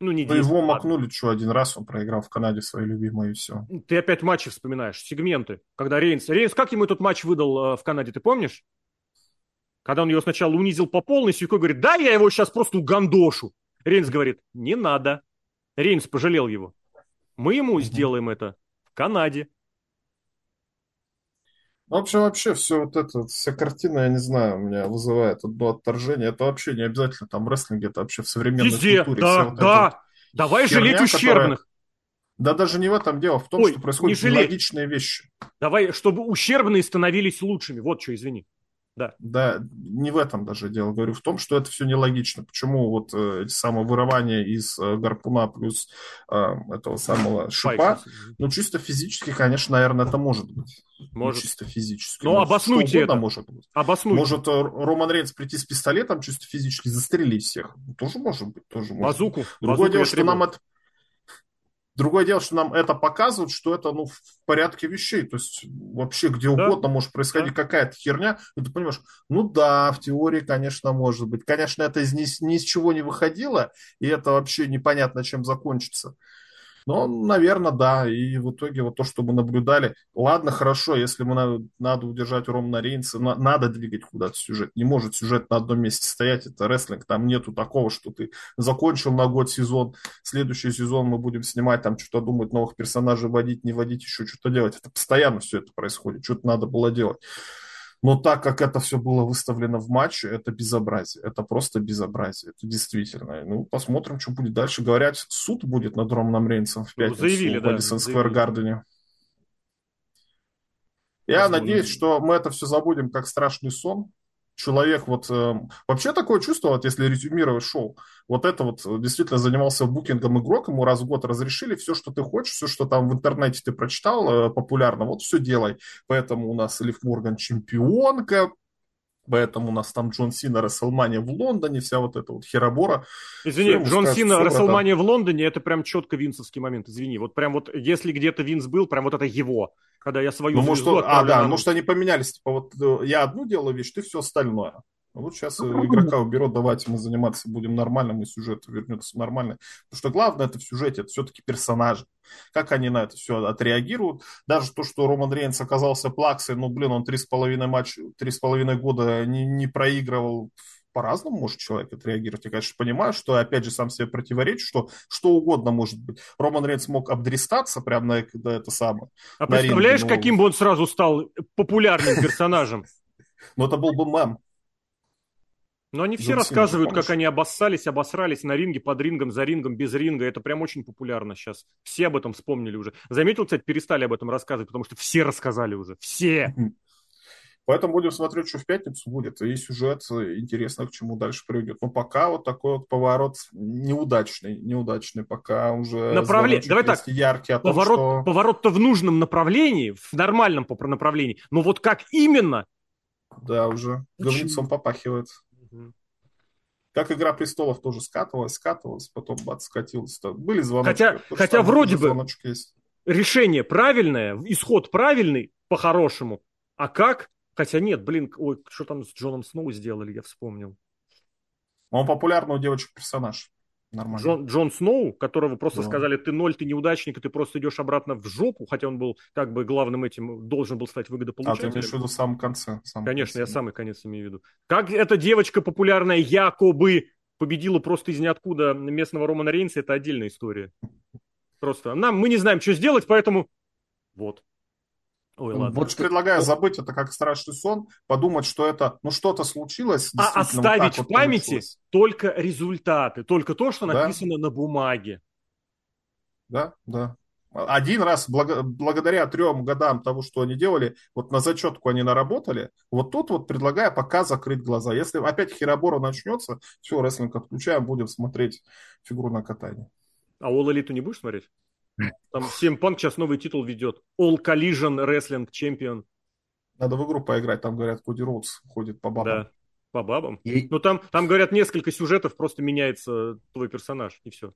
Ну, не 10, его макнули, что один раз он проиграл в Канаде свои любимые, и все. Ты опять матчи вспоминаешь, сегменты. Когда Рейнс... Рейнс, как ему этот матч выдал э, в Канаде, ты помнишь? Когда он его сначала унизил по полной, Сюко говорит, да, я его сейчас просто угандошу. Рейнс говорит, не надо. Рейнс пожалел его. Мы ему сделаем это в Канаде. В общем, вообще все вот это, вся картина, я не знаю, меня вызывает одно отторжение. Это вообще не обязательно там рестлинг, это вообще в современной Везде, культуре. да, вот да. Давай херня, жалеть ущербных. Которая... Да даже не в этом дело, в том, Ой, что происходят логичные вещи. Давай, чтобы ущербные становились лучшими. Вот что, извини. Да. Да, не в этом даже дело. Говорю в том, что это все нелогично. Почему вот э, эти самые вырывания из э, гарпуна плюс э, этого самого шипа, ну, чисто физически, конечно, наверное, это может быть. Ну, может. Ну, чисто физически. Ну, обоснуйте это. может быть. Обоснуйте. Может э, Роман Рейнс прийти с пистолетом, чисто физически застрелить всех. Тоже может быть. Тоже может Базуку. Другое Базуку дело, что нам это Другое дело, что нам это показывают, что это ну, в порядке вещей. То есть вообще где да. угодно может происходить да. какая-то херня. И ты понимаешь, ну да, в теории, конечно, может быть. Конечно, это из, ни, ни из чего не выходило, и это вообще непонятно, чем закончится. Но, наверное, да. И в итоге вот то, что мы наблюдали. Ладно, хорошо, если мы надо, надо удержать Романа Рейнса, на, надо двигать куда-то сюжет. Не может сюжет на одном месте стоять. Это рестлинг. Там нету такого, что ты закончил на год сезон, следующий сезон мы будем снимать, там что-то думать, новых персонажей вводить, не вводить, еще что-то делать. Это постоянно все это происходит. Что-то надо было делать. Но так как это все было выставлено в матче, это безобразие. Это просто безобразие. Это действительно. Ну, посмотрим, что будет дальше. Говорят, суд будет над Романом Рейнсом в ну, пятницу заявили, в Мэдисон Сквер Гардене. Я Возможно. надеюсь, что мы это все забудем как страшный сон, человек вот... Э, вообще такое чувство, вот если резюмировать шоу, вот это вот э, действительно занимался букингом игрок, ему раз в год разрешили все, что ты хочешь, все, что там в интернете ты прочитал э, популярно, вот все делай. Поэтому у нас Лив Морган чемпионка, Поэтому у нас там Джон Сина, Расселмания в Лондоне, вся вот эта вот херобора. Извини, Все, Джон Сина, Расселмания в Лондоне, это прям четко винсовский момент, извини. Вот прям вот, если где-то Винс был, прям вот это его, когда я свою ну, может, А, да, может, они поменялись, типа вот э, я одну делаю вещь, ты все остальное. Вот сейчас ну, игрока уберет, давайте мы заниматься будем нормальным, и сюжет вернется нормально. Потому что главное это в сюжете, это все-таки персонажи. Как они на это все отреагируют. Даже то, что Роман Рейнс оказался плаксой, ну, блин, он три с половиной матч, три с половиной года не, не проигрывал по-разному может человек отреагировать. Я, конечно, понимаю, что, опять же, сам себе противоречу, что что угодно может быть. Роман Рейнс мог обдрестаться прямо на, на это самое. А представляешь, ринге, но... каким бы он сразу стал популярным персонажем? Ну, это был бы мем. Но они все рассказывают, как они обоссались, обосрались на ринге, под рингом, за рингом, без ринга. Это прям очень популярно сейчас. Все об этом вспомнили уже. Заметил, кстати, перестали об этом рассказывать, потому что все рассказали уже. Все. Поэтому будем смотреть, что в пятницу будет. И сюжет интересно, к чему дальше приведет. Но пока вот такой вот поворот неудачный. Неудачный. Пока уже Направление. Давай так. яркий о том, поворот, что... Поворот-то в нужном направлении, в нормальном направлении. Но вот как именно? Да, уже говнецом попахивает. Как «Игра престолов» тоже скатывалась, скатывалась, потом бац, скатилась. Были звоночки. Хотя, хотя вроде бы есть. решение правильное, исход правильный, по-хорошему. А как? Хотя нет, блин, ой, что там с Джоном Сноу сделали, я вспомнил. Он популярный у девочек персонаж. Нормально. Джон, Джон Сноу, которого просто да. сказали, ты ноль, ты неудачник, ты просто идешь обратно в жопу, хотя он был как бы главным этим, должен был стать выгодополучателем. А, ты имеешь в виду в самом конце? Самом Конечно, конце. я самый конец имею в виду. Как эта девочка популярная якобы победила просто из ниоткуда местного Романа Рейнса, это отдельная история. Просто нам, мы не знаем, что сделать, поэтому вот. Ой, ладно. Вот предлагаю забыть это как страшный сон, подумать, что это, ну, что-то случилось. А оставить вот в памяти получилось. только результаты, только то, что да? написано на бумаге. Да, да. Один раз, благо, благодаря трем годам того, что они делали, вот на зачетку они наработали, вот тут вот предлагаю пока закрыть глаза. Если опять Хиробора начнется, все, рестлинг отключаем, будем смотреть фигуру на катание. А All Elite не будешь смотреть? Там CM Punk сейчас новый титул ведет. All Collision Wrestling Champion. Надо в игру поиграть, там, говорят, Коди Роудс ходит по бабам. Да, по бабам. И... Ну, там, там, говорят, несколько сюжетов, просто меняется твой персонаж, и все.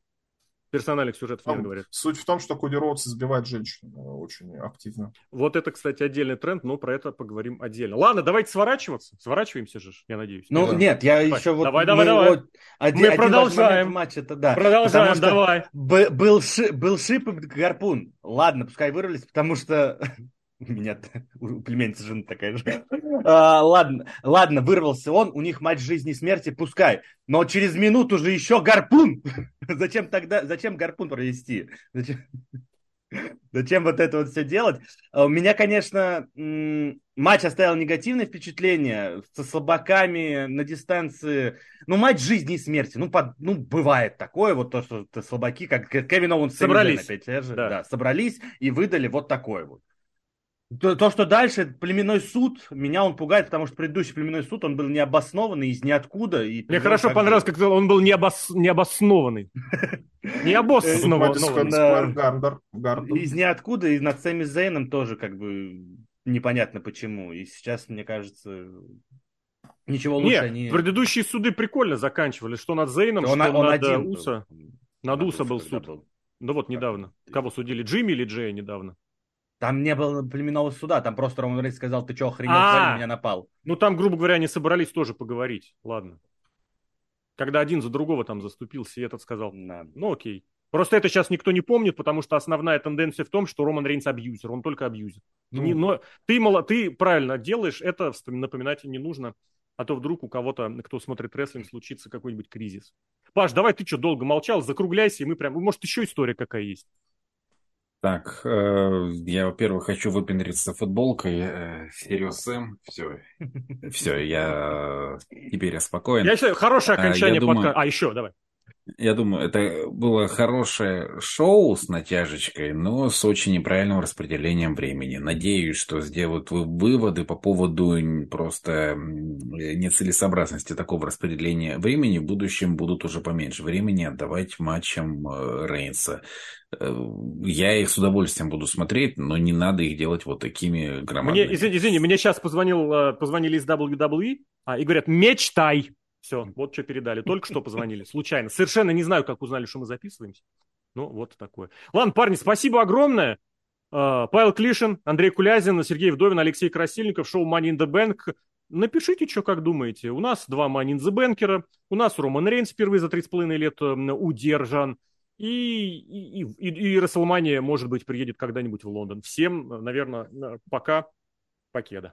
Персональных сюжетов Там, нет, говорят. Суть в том, что Коди Роудс избивает женщин э, очень активно. Вот это, кстати, отдельный тренд, но про это поговорим отдельно. Ладно, давайте сворачиваться. Сворачиваемся же, я надеюсь. Ну, да. нет, я давай. еще вот... Давай, давай, давай. Вот, один, Мы продолжаем. Матч, это, да, продолжаем, давай. Был, ши, был шип и гарпун. Ладно, пускай вырвались, потому что У меня у племянницы жена такая же. А, ладно, ладно, вырвался он, у них матч жизни и смерти, пускай. Но через минуту же еще гарпун. зачем тогда, зачем гарпун провести? Зачем, зачем вот это вот все делать? А у меня, конечно, матч оставил негативное впечатление со слабаками на дистанции. Ну, матч жизни и смерти. Ну, под, ну бывает такое, вот то, что слабаки, как Кевин Оуэнс собрались. Опять, да. да, собрались и выдали вот такое вот. То, то, что дальше племенной суд, меня он пугает, потому что предыдущий племенной суд, он был необоснованный, из ниоткуда. И Мне хорошо понравилось, как он был необос... необоснованный. Необоснованный. Из ниоткуда, и над Сэмми Зейном тоже как бы непонятно почему. И сейчас, мне кажется, ничего лучше Нет, не... предыдущие суды прикольно заканчивали, что над Зейном, он, что он над один Уса. Был. Над Уса был суд. Был. Да вот недавно. Кого судили, Джимми или Джея недавно? Там не было племенного суда, там просто Роман Рейнс сказал, ты что, охренел, а, меня напал. Ну там, грубо говоря, они собрались тоже поговорить, ладно. Когда один за другого там заступился, и этот сказал, ну окей. Просто это сейчас никто не помнит, потому что основная тенденция в том, что Роман Рейнс абьюзер, он только абьюзер. Ну. Не, но ты, мало, ты правильно делаешь, это напоминать не нужно, а то вдруг у кого-то, кто смотрит рестлинг, случится какой-нибудь кризис. Паш, давай ты что, долго молчал, закругляйся, и мы прям, может, еще история какая есть. Так, э, я, во-первых, хочу выпендриться футболкой. Э, Сириус Сэм, все, все, я теперь я спокоен. Я считаю, хорошее а, окончание подкаста. А, еще, давай. Я думаю, это было хорошее шоу с натяжечкой, но с очень неправильным распределением времени. Надеюсь, что сделают выводы по поводу просто нецелесообразности такого распределения времени. В будущем будут уже поменьше времени отдавать матчам э, Рейнса. Э, я их с удовольствием буду смотреть, но не надо их делать вот такими громадными. Мне, извини, извини, мне сейчас позвонил, э, позвонили из WWE а, и говорят, мечтай. Все, вот что передали. Только что позвонили, случайно. Совершенно не знаю, как узнали, что мы записываемся. Ну, вот такое. Ладно, парни, спасибо огромное. А, Павел Клишин, Андрей Кулязин, Сергей Вдовин, Алексей Красильников, шоу Money in the Bank. Напишите, что как думаете. У нас два Money in the Banker, у нас Роман Рейнс впервые за 3,5 лет удержан. И, и, и, и Расселмания, может быть, приедет когда-нибудь в Лондон. Всем, наверное, пока. Покеда.